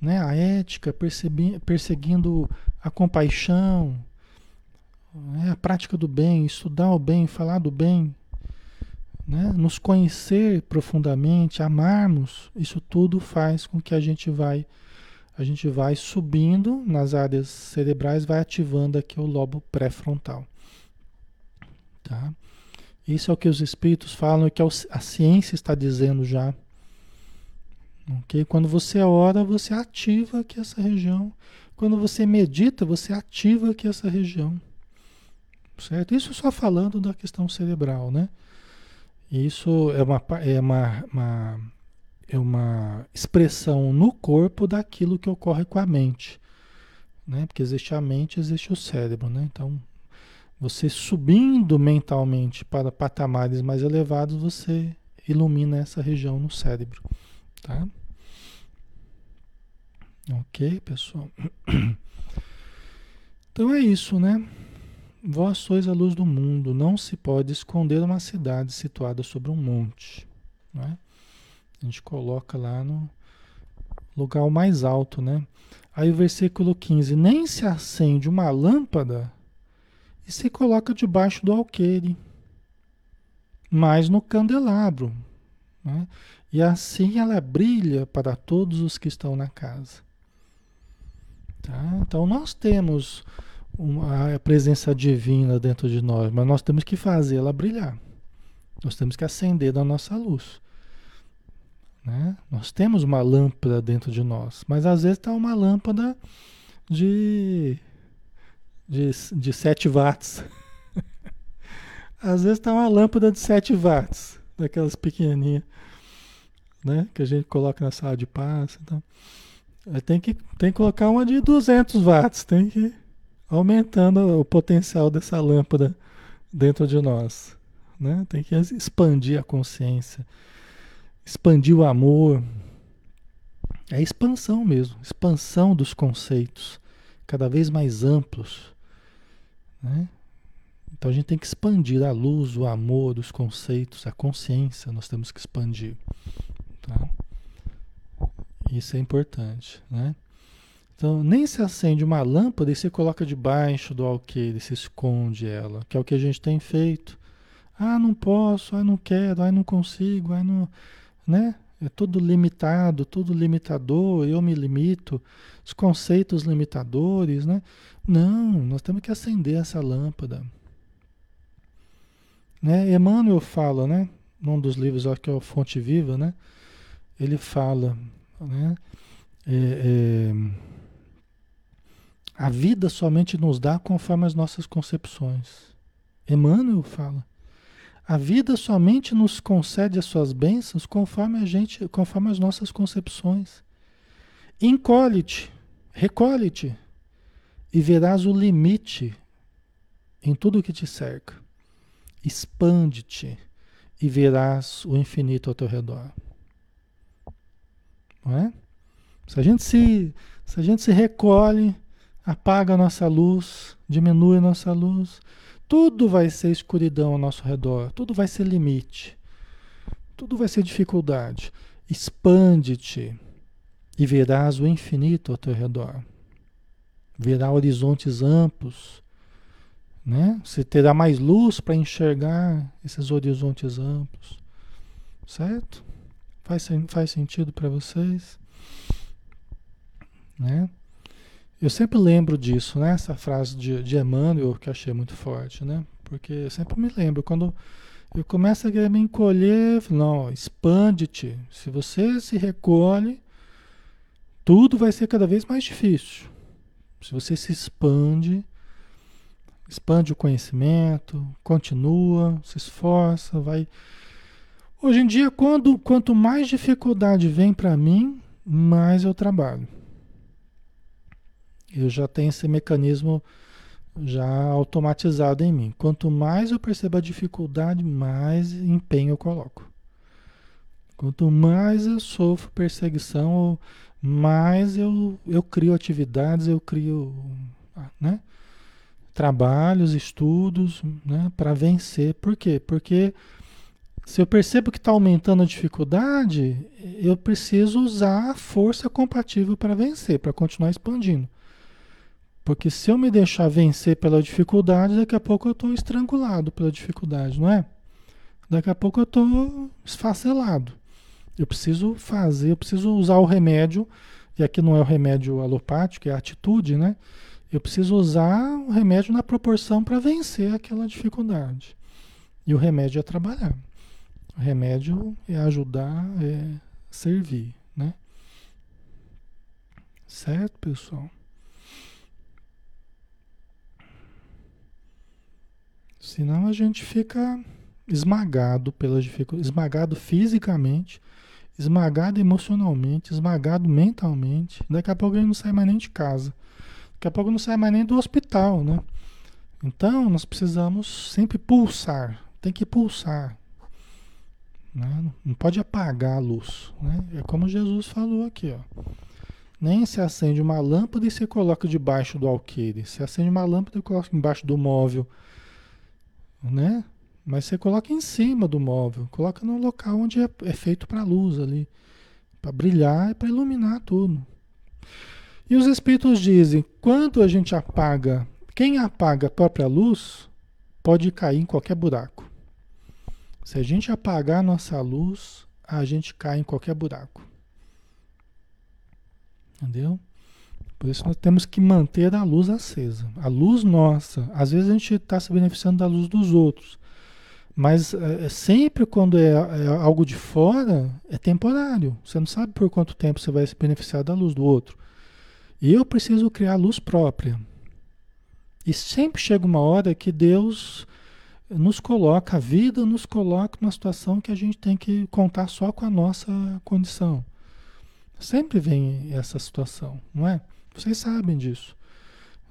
né, a ética, perseguindo a compaixão, né, a prática do bem, estudar o bem, falar do bem, né? nos conhecer profundamente, amarmos, isso tudo faz com que a gente vai a gente vai subindo nas áreas cerebrais, vai ativando aqui o lobo pré-frontal. Tá? Isso é o que os espíritos falam e que a ciência está dizendo já. Okay? Quando você ora, você ativa aqui essa região. Quando você medita, você ativa aqui essa região. Certo? Isso só falando da questão cerebral, né? Isso é uma, é uma, uma, é uma expressão no corpo daquilo que ocorre com a mente. Né? Porque existe a mente, existe o cérebro. Né? Então, você subindo mentalmente para patamares mais elevados, você ilumina essa região no cérebro. Tá? Ok, pessoal? Então é isso, né? Vós sois a luz do mundo, não se pode esconder uma cidade situada sobre um monte. Né? A gente coloca lá no lugar mais alto, né? Aí o versículo 15: Nem se acende uma lâmpada e se coloca debaixo do alqueire, mas no candelabro. Né? E assim ela brilha para todos os que estão na casa. Tá? Então nós temos a presença divina dentro de nós, mas nós temos que fazer ela brilhar. Nós temos que acender da nossa luz. Né? Nós temos uma lâmpada dentro de nós, mas às vezes está uma lâmpada de, de, de 7 watts. às vezes está uma lâmpada de 7 watts, daquelas pequenininhas, né? que a gente coloca na sala de paz. Então. Tem, que, tem que colocar uma de 200 watts, tem que aumentando o potencial dessa lâmpada dentro de nós. Né? Tem que expandir a consciência, expandir o amor. É expansão mesmo, expansão dos conceitos, cada vez mais amplos. Né? Então a gente tem que expandir a luz, o amor, os conceitos, a consciência, nós temos que expandir. Tá? Isso é importante, né? Então, nem se acende uma lâmpada e se coloca debaixo do alqueire, se esconde ela, que é o que a gente tem feito. Ah, não posso, ah, não quero, ah, não consigo, ah, não. Né? É tudo limitado, tudo limitador, eu me limito, os conceitos limitadores, né? Não, nós temos que acender essa lâmpada. Né? Emmanuel fala, né? Num dos livros, que é o Fonte Viva, né? Ele fala, né? É, é, a vida somente nos dá conforme as nossas concepções. Emmanuel fala. A vida somente nos concede as suas bênçãos conforme a gente, conforme as nossas concepções. Encolhe-te, recolhe-te e verás o limite em tudo que te cerca. Expande-te e verás o infinito ao teu redor. Não é? Se a gente se, se, a gente se recolhe, apaga a nossa luz, diminui a nossa luz, tudo vai ser escuridão ao nosso redor, tudo vai ser limite, tudo vai ser dificuldade. Expande-te e verás o infinito ao teu redor. Verá horizontes amplos, né? Você terá mais luz para enxergar esses horizontes amplos, certo? Faz, faz sentido para vocês? Né? Eu sempre lembro disso, né? Essa frase de, de Emmanuel que achei muito forte, né? Porque eu sempre me lembro, quando eu começo a querer me encolher, não, expande-te. Se você se recolhe, tudo vai ser cada vez mais difícil. Se você se expande, expande o conhecimento, continua, se esforça, vai. Hoje em dia, quando, quanto mais dificuldade vem para mim, mais eu trabalho. Eu já tenho esse mecanismo já automatizado em mim. Quanto mais eu percebo a dificuldade, mais empenho eu coloco. Quanto mais eu sofro perseguição, mais eu, eu crio atividades, eu crio né, trabalhos, estudos né, para vencer. Por quê? Porque se eu percebo que está aumentando a dificuldade, eu preciso usar a força compatível para vencer, para continuar expandindo. Porque se eu me deixar vencer pela dificuldade, daqui a pouco eu estou estrangulado pela dificuldade, não é? Daqui a pouco eu estou esfacelado. Eu preciso fazer, eu preciso usar o remédio, e aqui não é o remédio alopático, é a atitude, né? Eu preciso usar o remédio na proporção para vencer aquela dificuldade. E o remédio é trabalhar. O remédio é ajudar, é servir, né? Certo, pessoal? Senão a gente fica esmagado pelas dificuldades, esmagado fisicamente, esmagado emocionalmente, esmagado mentalmente. Daqui a pouco gente não sai mais nem de casa. Daqui a pouco não sai mais nem do hospital, né? Então nós precisamos sempre pulsar, tem que pulsar. Né? Não pode apagar a luz. Né? É como Jesus falou aqui, ó. Nem se acende uma lâmpada e se coloca debaixo do alqueire. Se acende uma lâmpada e coloca embaixo do móvel né? Mas você coloca em cima do móvel, coloca no local onde é, é feito para luz ali, para brilhar e para iluminar tudo. E os espíritos dizem, quando a gente apaga, quem apaga a própria luz pode cair em qualquer buraco. Se a gente apagar a nossa luz, a gente cai em qualquer buraco. Entendeu? Por isso nós temos que manter a luz acesa. A luz nossa. Às vezes a gente está se beneficiando da luz dos outros. Mas é, é, sempre quando é, é, algo de fora, é temporário. Você não sabe por quanto tempo você vai se beneficiar da luz do outro. E eu preciso criar luz própria. E sempre chega uma hora que Deus nos coloca, a vida nos coloca numa situação que a gente tem que contar só com a nossa condição. Sempre vem essa situação, não é? Vocês sabem disso,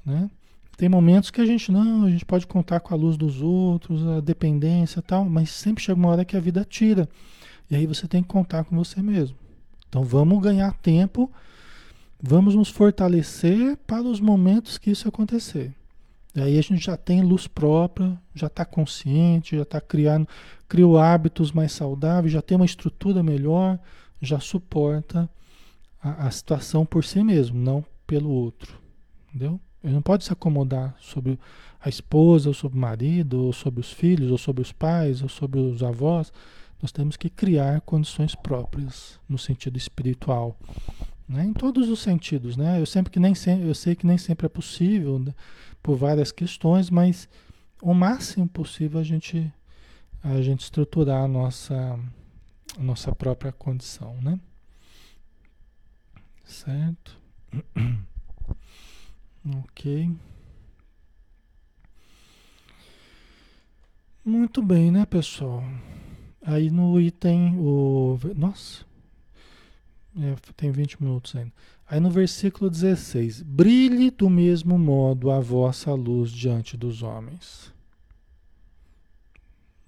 né? Tem momentos que a gente não, a gente pode contar com a luz dos outros, a dependência tal, mas sempre chega uma hora que a vida tira. E aí você tem que contar com você mesmo. Então vamos ganhar tempo, vamos nos fortalecer para os momentos que isso acontecer. E aí a gente já tem luz própria, já está consciente, já está criando, criou hábitos mais saudáveis, já tem uma estrutura melhor, já suporta a, a situação por si mesmo, não pelo outro. Entendeu? Ele não pode se acomodar sobre a esposa, ou sobre o marido, ou sobre os filhos, ou sobre os pais, ou sobre os avós. Nós temos que criar condições próprias no sentido espiritual, né? em todos os sentidos. Né? Eu, sempre que nem eu sei que nem sempre é possível, né? por várias questões, mas o máximo possível a gente, a gente estruturar a nossa, a nossa própria condição. Né? Certo? ok. Muito bem, né, pessoal? Aí no item, o. Nossa, é, tem 20 minutos ainda. Aí no versículo 16: Brilhe do mesmo modo a vossa luz diante dos homens.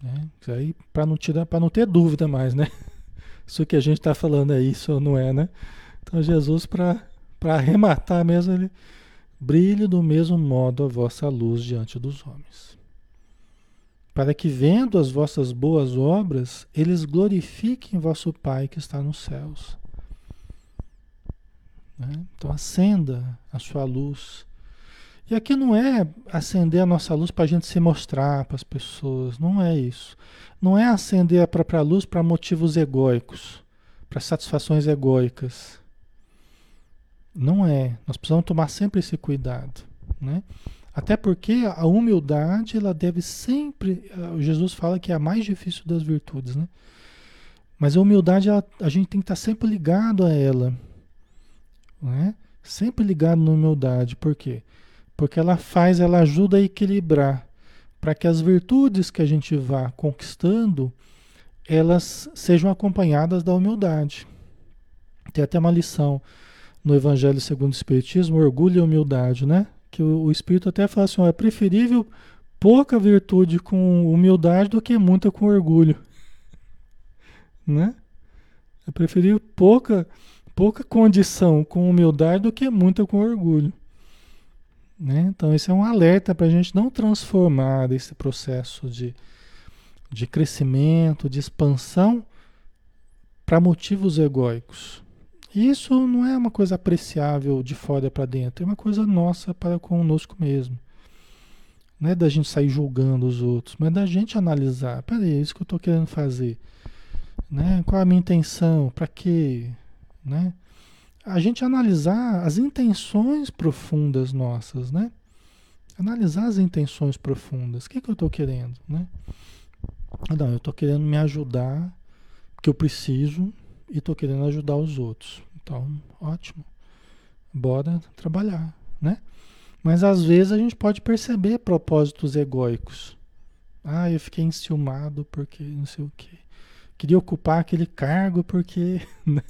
Né? Isso aí, para não, tirar, não ter dúvida mais, né? Isso que a gente está falando é isso ou não é, né? Então, Jesus, para arrematar mesmo, ele brilhe do mesmo modo a vossa luz diante dos homens. Para que, vendo as vossas boas obras, eles glorifiquem vosso Pai que está nos céus. Né? Então, acenda a sua luz. E aqui não é acender a nossa luz para a gente se mostrar para as pessoas, não é isso. Não é acender a própria luz para motivos egóicos, para satisfações egóicas. Não é. Nós precisamos tomar sempre esse cuidado, né? Até porque a humildade, ela deve sempre. Eh, Jesus fala que é a mais difícil das virtudes, né? Mas a humildade, ela, a gente tem que estar sempre ligado a ela, né? Sempre ligado na humildade. Por quê? Porque ela faz, ela ajuda a equilibrar para que as virtudes que a gente vá conquistando, elas sejam acompanhadas da humildade. Tem até uma lição no Evangelho segundo o Espiritismo, orgulho e humildade, né? Que o, o Espírito até fala assim, ó, é preferível pouca virtude com humildade do que muita com orgulho. Né? É preferível pouca, pouca condição com humildade do que muita com orgulho. Né? Então, esse é um alerta para a gente não transformar esse processo de, de crescimento, de expansão, para motivos egóicos. Isso não é uma coisa apreciável de fora para dentro, é uma coisa nossa para conosco mesmo. Não é da gente sair julgando os outros, mas da gente analisar. Peraí, é isso que eu estou querendo fazer. Né? Qual é a minha intenção? Para quê? Né? a gente analisar as intenções profundas nossas, né? Analisar as intenções profundas. O que, que eu estou querendo, né? Não, eu estou querendo me ajudar, porque eu preciso, e estou querendo ajudar os outros. Então, ótimo. Bora trabalhar, né? Mas às vezes a gente pode perceber propósitos egóicos. Ah, eu fiquei enciumado porque não sei o quê. Queria ocupar aquele cargo porque. Né?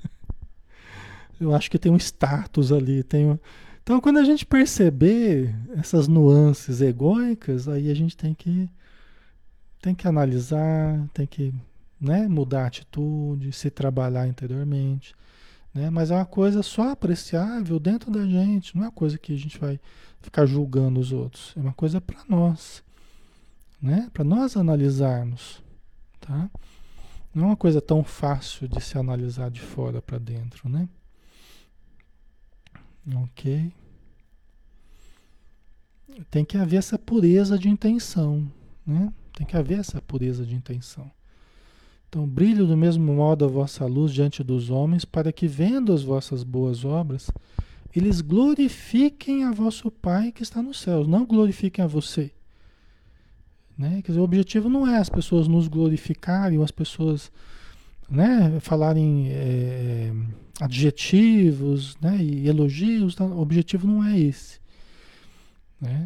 Eu acho que tem um status ali, tem um... Então, quando a gente perceber essas nuances egóicas, aí a gente tem que tem que analisar, tem que né, mudar a atitude, se trabalhar interiormente. Né? Mas é uma coisa só apreciável dentro da gente, não é uma coisa que a gente vai ficar julgando os outros. É uma coisa para nós, né? para nós analisarmos. Tá? Não é uma coisa tão fácil de se analisar de fora para dentro. Né? Ok. Tem que haver essa pureza de intenção, né? Tem que haver essa pureza de intenção. Então, brilho do mesmo modo a vossa luz diante dos homens, para que, vendo as vossas boas obras, eles glorifiquem a vosso Pai que está nos céus, não glorifiquem a você. Né? Quer dizer, o objetivo não é as pessoas nos glorificarem, ou as pessoas né, falarem é, adjetivos né, e elogios, tá? o objetivo não é esse. Né?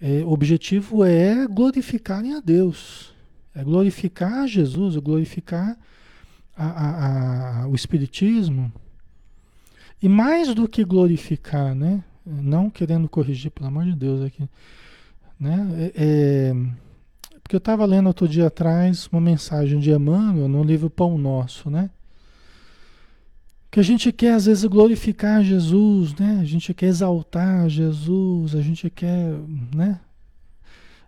É, o objetivo é glorificarem a Deus, é glorificar Jesus, é glorificar a, a, a, o Espiritismo. E mais do que glorificar, né? não querendo corrigir, pelo amor de Deus, aqui. Né? É, é porque eu estava lendo outro dia atrás uma mensagem de Emmanuel no livro Pão Nosso, né? Que a gente quer às vezes glorificar Jesus, né? A gente quer exaltar Jesus, a gente quer, né?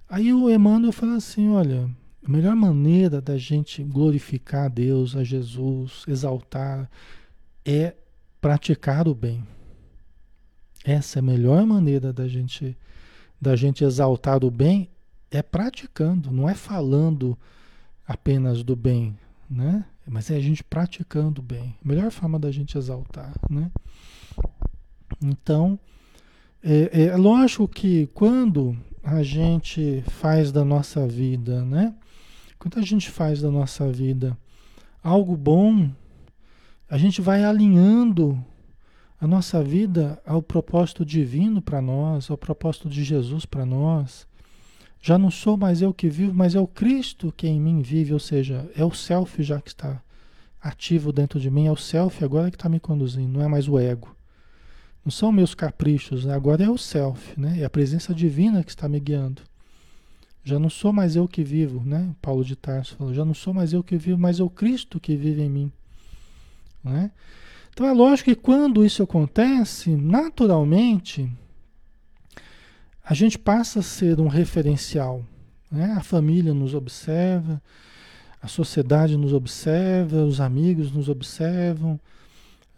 Aí o Emmanuel fala assim, olha, a melhor maneira da gente glorificar a Deus, a Jesus, exaltar, é praticar o bem. Essa é a melhor maneira da gente da gente exaltar o bem é praticando, não é falando apenas do bem, né? Mas é a gente praticando o bem. A melhor forma da gente exaltar, né? Então, é, é lógico que quando a gente faz da nossa vida, né? Quando a gente faz da nossa vida algo bom, a gente vai alinhando a nossa vida ao propósito divino para nós, ao propósito de Jesus para nós Já não sou mais eu que vivo, mas é o Cristo que em mim vive, ou seja, é o self já que está ativo dentro de mim, é o self agora que está me conduzindo, não é mais o ego. Não são meus caprichos, agora é o self, né? É a presença divina que está me guiando. Já não sou mais eu que vivo, né? Paulo de Tarso falou, já não sou mais eu que vivo, mas é o Cristo que vive em mim. Né? Então é lógico que quando isso acontece, naturalmente, a gente passa a ser um referencial. Né? A família nos observa, a sociedade nos observa, os amigos nos observam,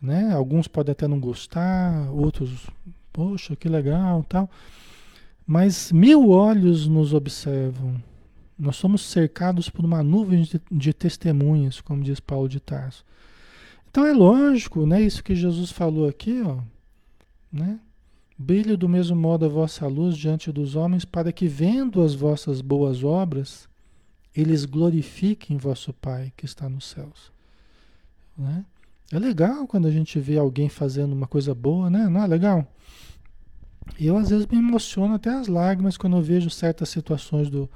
né? Alguns podem até não gostar, outros, poxa, que legal, tal. Mas mil olhos nos observam. Nós somos cercados por uma nuvem de, de testemunhas, como diz Paulo de Tarso. Então é lógico, né? Isso que Jesus falou aqui, ó, né? Brilhe do mesmo modo a vossa luz diante dos homens, para que, vendo as vossas boas obras, eles glorifiquem vosso Pai que está nos céus. Né? É legal quando a gente vê alguém fazendo uma coisa boa, né? Não é legal? Eu às vezes me emociono até as lágrimas quando eu vejo certas situações do,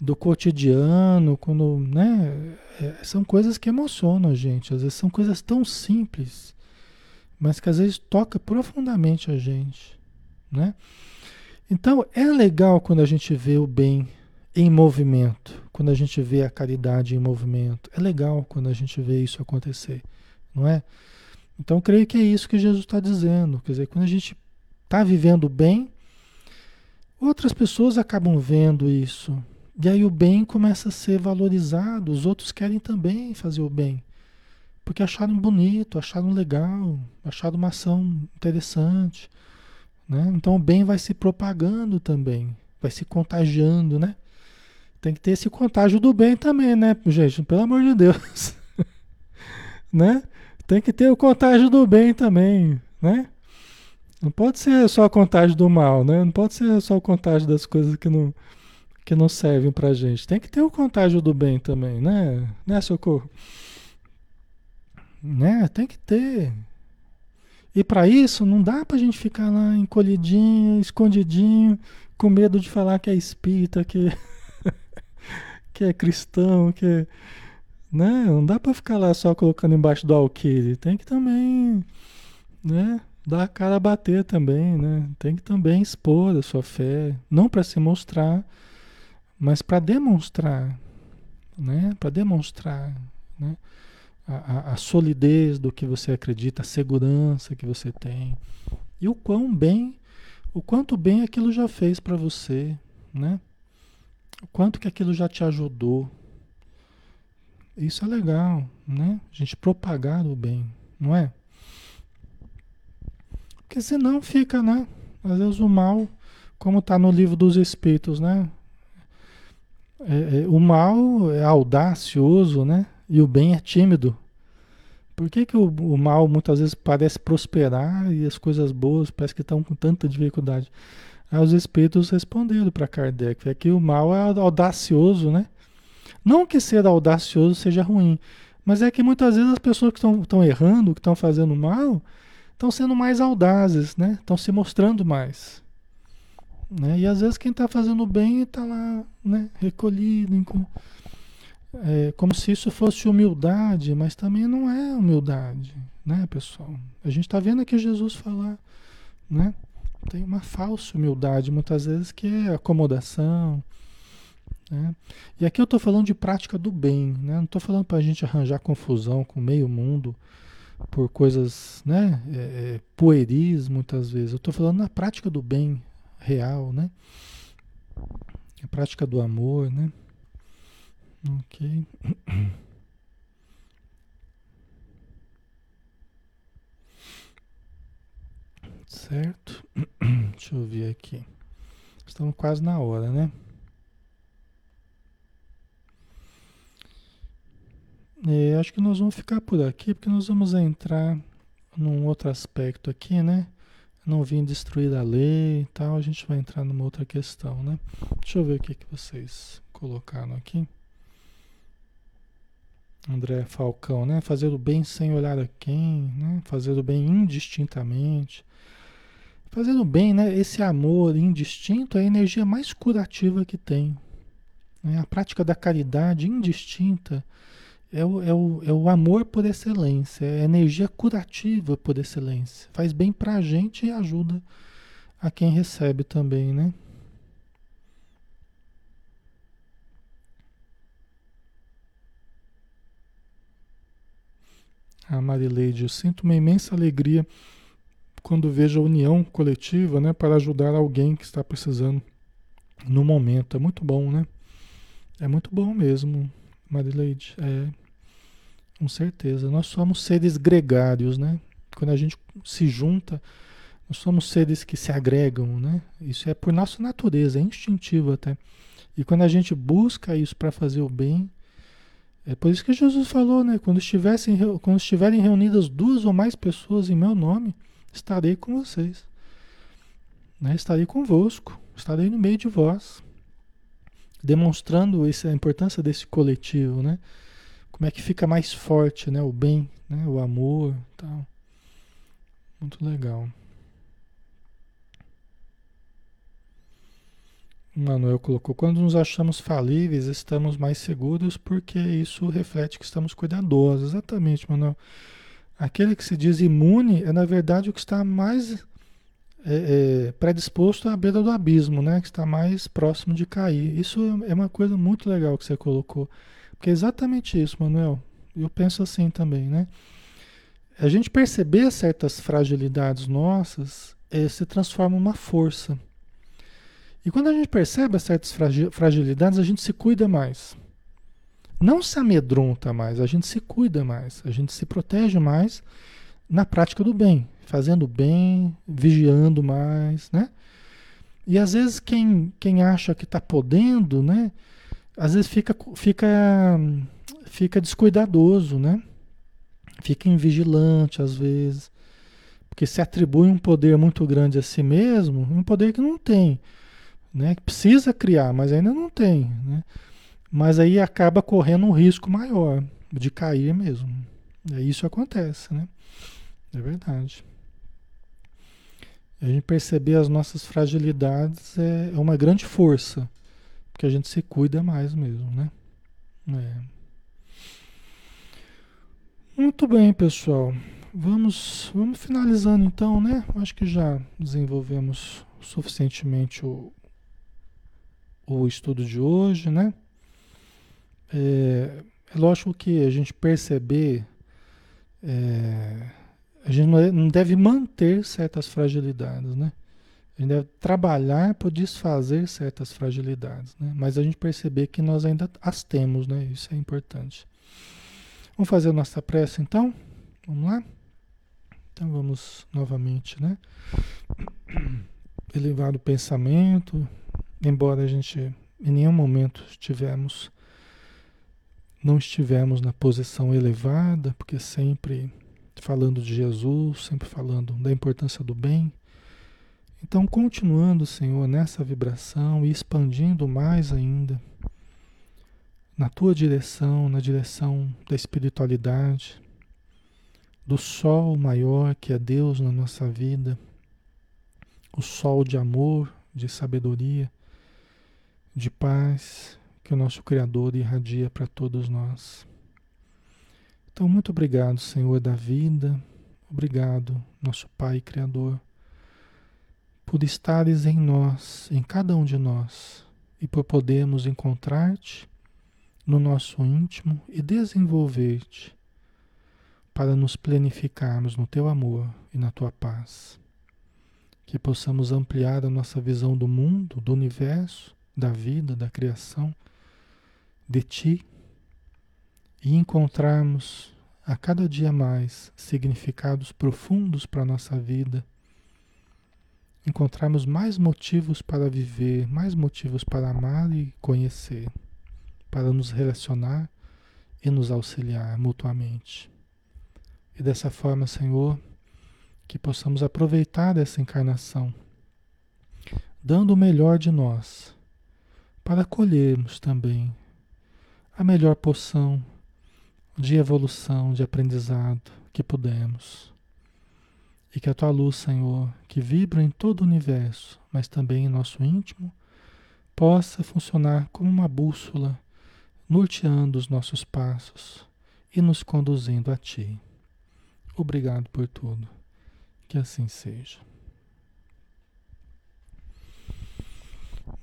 do cotidiano, quando, né? É, são coisas que emocionam a gente. Às vezes são coisas tão simples, mas que às vezes toca profundamente a gente, né? Então é legal quando a gente vê o bem em movimento, quando a gente vê a caridade em movimento. É legal quando a gente vê isso acontecer não é? Então creio que é isso que Jesus está dizendo. Quer dizer, quando a gente está vivendo bem, outras pessoas acabam vendo isso. E aí o bem começa a ser valorizado. Os outros querem também fazer o bem. Porque acharam bonito, acharam legal, acharam uma ação interessante. Né? Então o bem vai se propagando também, vai se contagiando, né? Tem que ter esse contágio do bem também, né, gente? Pelo amor de Deus. né? Tem que ter o contágio do bem também, né? Não pode ser só a contágio do mal, né? Não pode ser só o contágio das coisas que não, que não servem pra gente. Tem que ter o contágio do bem também, né? Né, Socorro? Né? Tem que ter. E para isso não dá pra gente ficar lá encolhidinho, escondidinho, com medo de falar que é espírita, que, que é cristão, que é né? Não dá para ficar lá só colocando embaixo do alqueire. Tem que também, né? Dar a cara a bater também, né? Tem que também expor a sua fé, não para se mostrar, mas para demonstrar, né? Para demonstrar, né? A, a, a, solidez do que você acredita, a segurança que você tem e o quão bem, o quanto bem aquilo já fez para você, né? O quanto que aquilo já te ajudou, isso é legal, né? A gente propagar o bem, não é? Porque senão fica, né? Às vezes o mal, como está no livro dos Espíritos, né? É, é, o mal é audacioso, né? E o bem é tímido. Por que, que o, o, mal muitas vezes parece prosperar e as coisas boas parece que estão com tanta dificuldade? Aí os espíritos responderam para Kardec é que o mal é audacioso, né? Não que ser audacioso seja ruim, mas é que muitas vezes as pessoas que estão errando, que estão fazendo mal, estão sendo mais audazes, né? Estão se mostrando mais. Né? E às vezes quem está fazendo bem está lá, né? Recolhido, é, como se isso fosse humildade, mas também não é humildade, né, pessoal? A gente está vendo aqui Jesus falar, né? Tem uma falsa humildade muitas vezes que é acomodação, né? E aqui eu estou falando de prática do bem, né? não estou falando para a gente arranjar confusão com o meio mundo por coisas né? É, é, pueris muitas vezes. Eu estou falando na prática do bem real, né? a prática do amor. Né? Ok. Certo? Deixa eu ver aqui. Estamos quase na hora, né? É, acho que nós vamos ficar por aqui, porque nós vamos entrar num outro aspecto aqui, né? Não vim destruir a lei e tal, a gente vai entrar numa outra questão, né? Deixa eu ver o que, que vocês colocaram aqui. André Falcão, né? Fazer o bem sem olhar a quem, né? Fazer o bem indistintamente. Fazendo bem, né? Esse amor indistinto é a energia mais curativa que tem. Né? A prática da caridade indistinta é o, é, o, é o amor por excelência, é a energia curativa por excelência. Faz bem para a gente e ajuda a quem recebe também, né? A Marileide, eu sinto uma imensa alegria quando vejo a união coletiva, né, para ajudar alguém que está precisando no momento. É muito bom, né? É muito bom mesmo, Marileide. É, com certeza. Nós somos seres gregários, né? Quando a gente se junta, nós somos seres que se agregam, né? Isso é por nossa natureza, é instintivo até. E quando a gente busca isso para fazer o bem, é por isso que Jesus falou, né? Quando, estivessem, quando estiverem reunidas duas ou mais pessoas em meu nome, estarei com vocês. Né? Estarei convosco, estarei no meio de vós. Demonstrando esse, a importância desse coletivo, né? Como é que fica mais forte, né? O bem, né? o amor tal. Muito legal. Manuel colocou: quando nos achamos falíveis, estamos mais seguros porque isso reflete que estamos cuidadosos. Exatamente, Manuel. Aquele que se diz imune é, na verdade, o que está mais é, é, predisposto à beira do abismo, né? que está mais próximo de cair. Isso é uma coisa muito legal que você colocou. Porque é exatamente isso, Manuel. Eu penso assim também, né? A gente perceber certas fragilidades nossas é, se transforma uma força. E quando a gente percebe certas fragilidades, a gente se cuida mais. Não se amedronta mais, a gente se cuida mais, a gente se protege mais na prática do bem, fazendo bem, vigiando mais, né? E às vezes quem, quem acha que está podendo, né? Às vezes fica, fica, fica descuidadoso, né? Fica invigilante às vezes, porque se atribui um poder muito grande a si mesmo, um poder que não tem né? Precisa criar, mas ainda não tem, né? Mas aí acaba correndo um risco maior de cair mesmo. É isso acontece, né? É verdade. A gente perceber as nossas fragilidades é, é uma grande força, porque a gente se cuida mais mesmo, né? É. Muito bem, pessoal. Vamos, vamos finalizando então, né? Acho que já desenvolvemos suficientemente o, o estudo de hoje, né? É, é lógico que a gente perceber, é, a gente não, é, não deve manter certas fragilidades, né? A gente deve trabalhar para desfazer certas fragilidades, né? Mas a gente perceber que nós ainda as temos, né? Isso é importante. Vamos fazer a nossa prece então? Vamos lá? Então vamos novamente, né? Elevar o pensamento, embora a gente em nenhum momento estivemos não estivemos na posição elevada, porque sempre falando de Jesus, sempre falando da importância do bem. Então, continuando, Senhor, nessa vibração e expandindo mais ainda na tua direção, na direção da espiritualidade, do sol maior que é Deus na nossa vida, o sol de amor, de sabedoria, de paz que o nosso Criador irradia para todos nós. Então, muito obrigado, Senhor da vida, obrigado, nosso Pai Criador, por estares em nós, em cada um de nós, e por podermos encontrar-te no nosso íntimo e desenvolver-te para nos planificarmos no teu amor e na tua paz. Que possamos ampliar a nossa visão do mundo, do universo da vida, da criação, de ti, e encontrarmos a cada dia mais significados profundos para a nossa vida, encontrarmos mais motivos para viver, mais motivos para amar e conhecer, para nos relacionar e nos auxiliar mutuamente. E dessa forma, Senhor, que possamos aproveitar essa encarnação, dando o melhor de nós para colhermos também a melhor poção de evolução, de aprendizado que pudermos. E que a tua luz, Senhor, que vibra em todo o universo, mas também em nosso íntimo, possa funcionar como uma bússola, norteando os nossos passos e nos conduzindo a Ti. Obrigado por tudo. Que assim seja.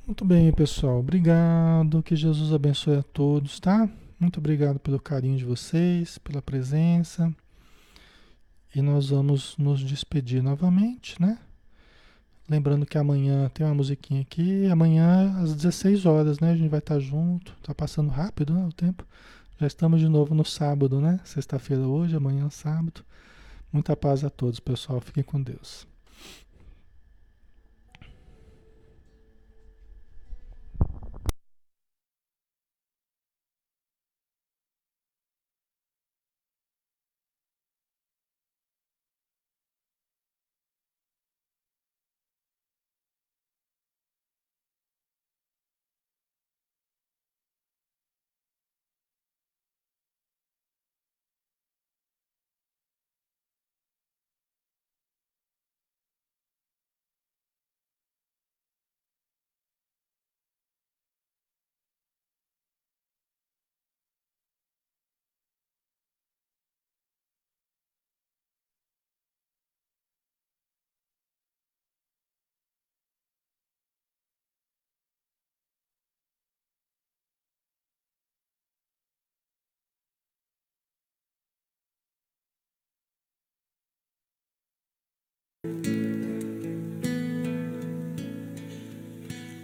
Muito bem, pessoal. Obrigado. Que Jesus abençoe a todos, tá? Muito obrigado pelo carinho de vocês, pela presença. E nós vamos nos despedir novamente, né? Lembrando que amanhã tem uma musiquinha aqui. Amanhã às 16 horas, né? A gente vai estar junto. Tá passando rápido, né? O tempo. Já estamos de novo no sábado, né? Sexta-feira hoje, amanhã sábado. Muita paz a todos, pessoal. Fiquem com Deus.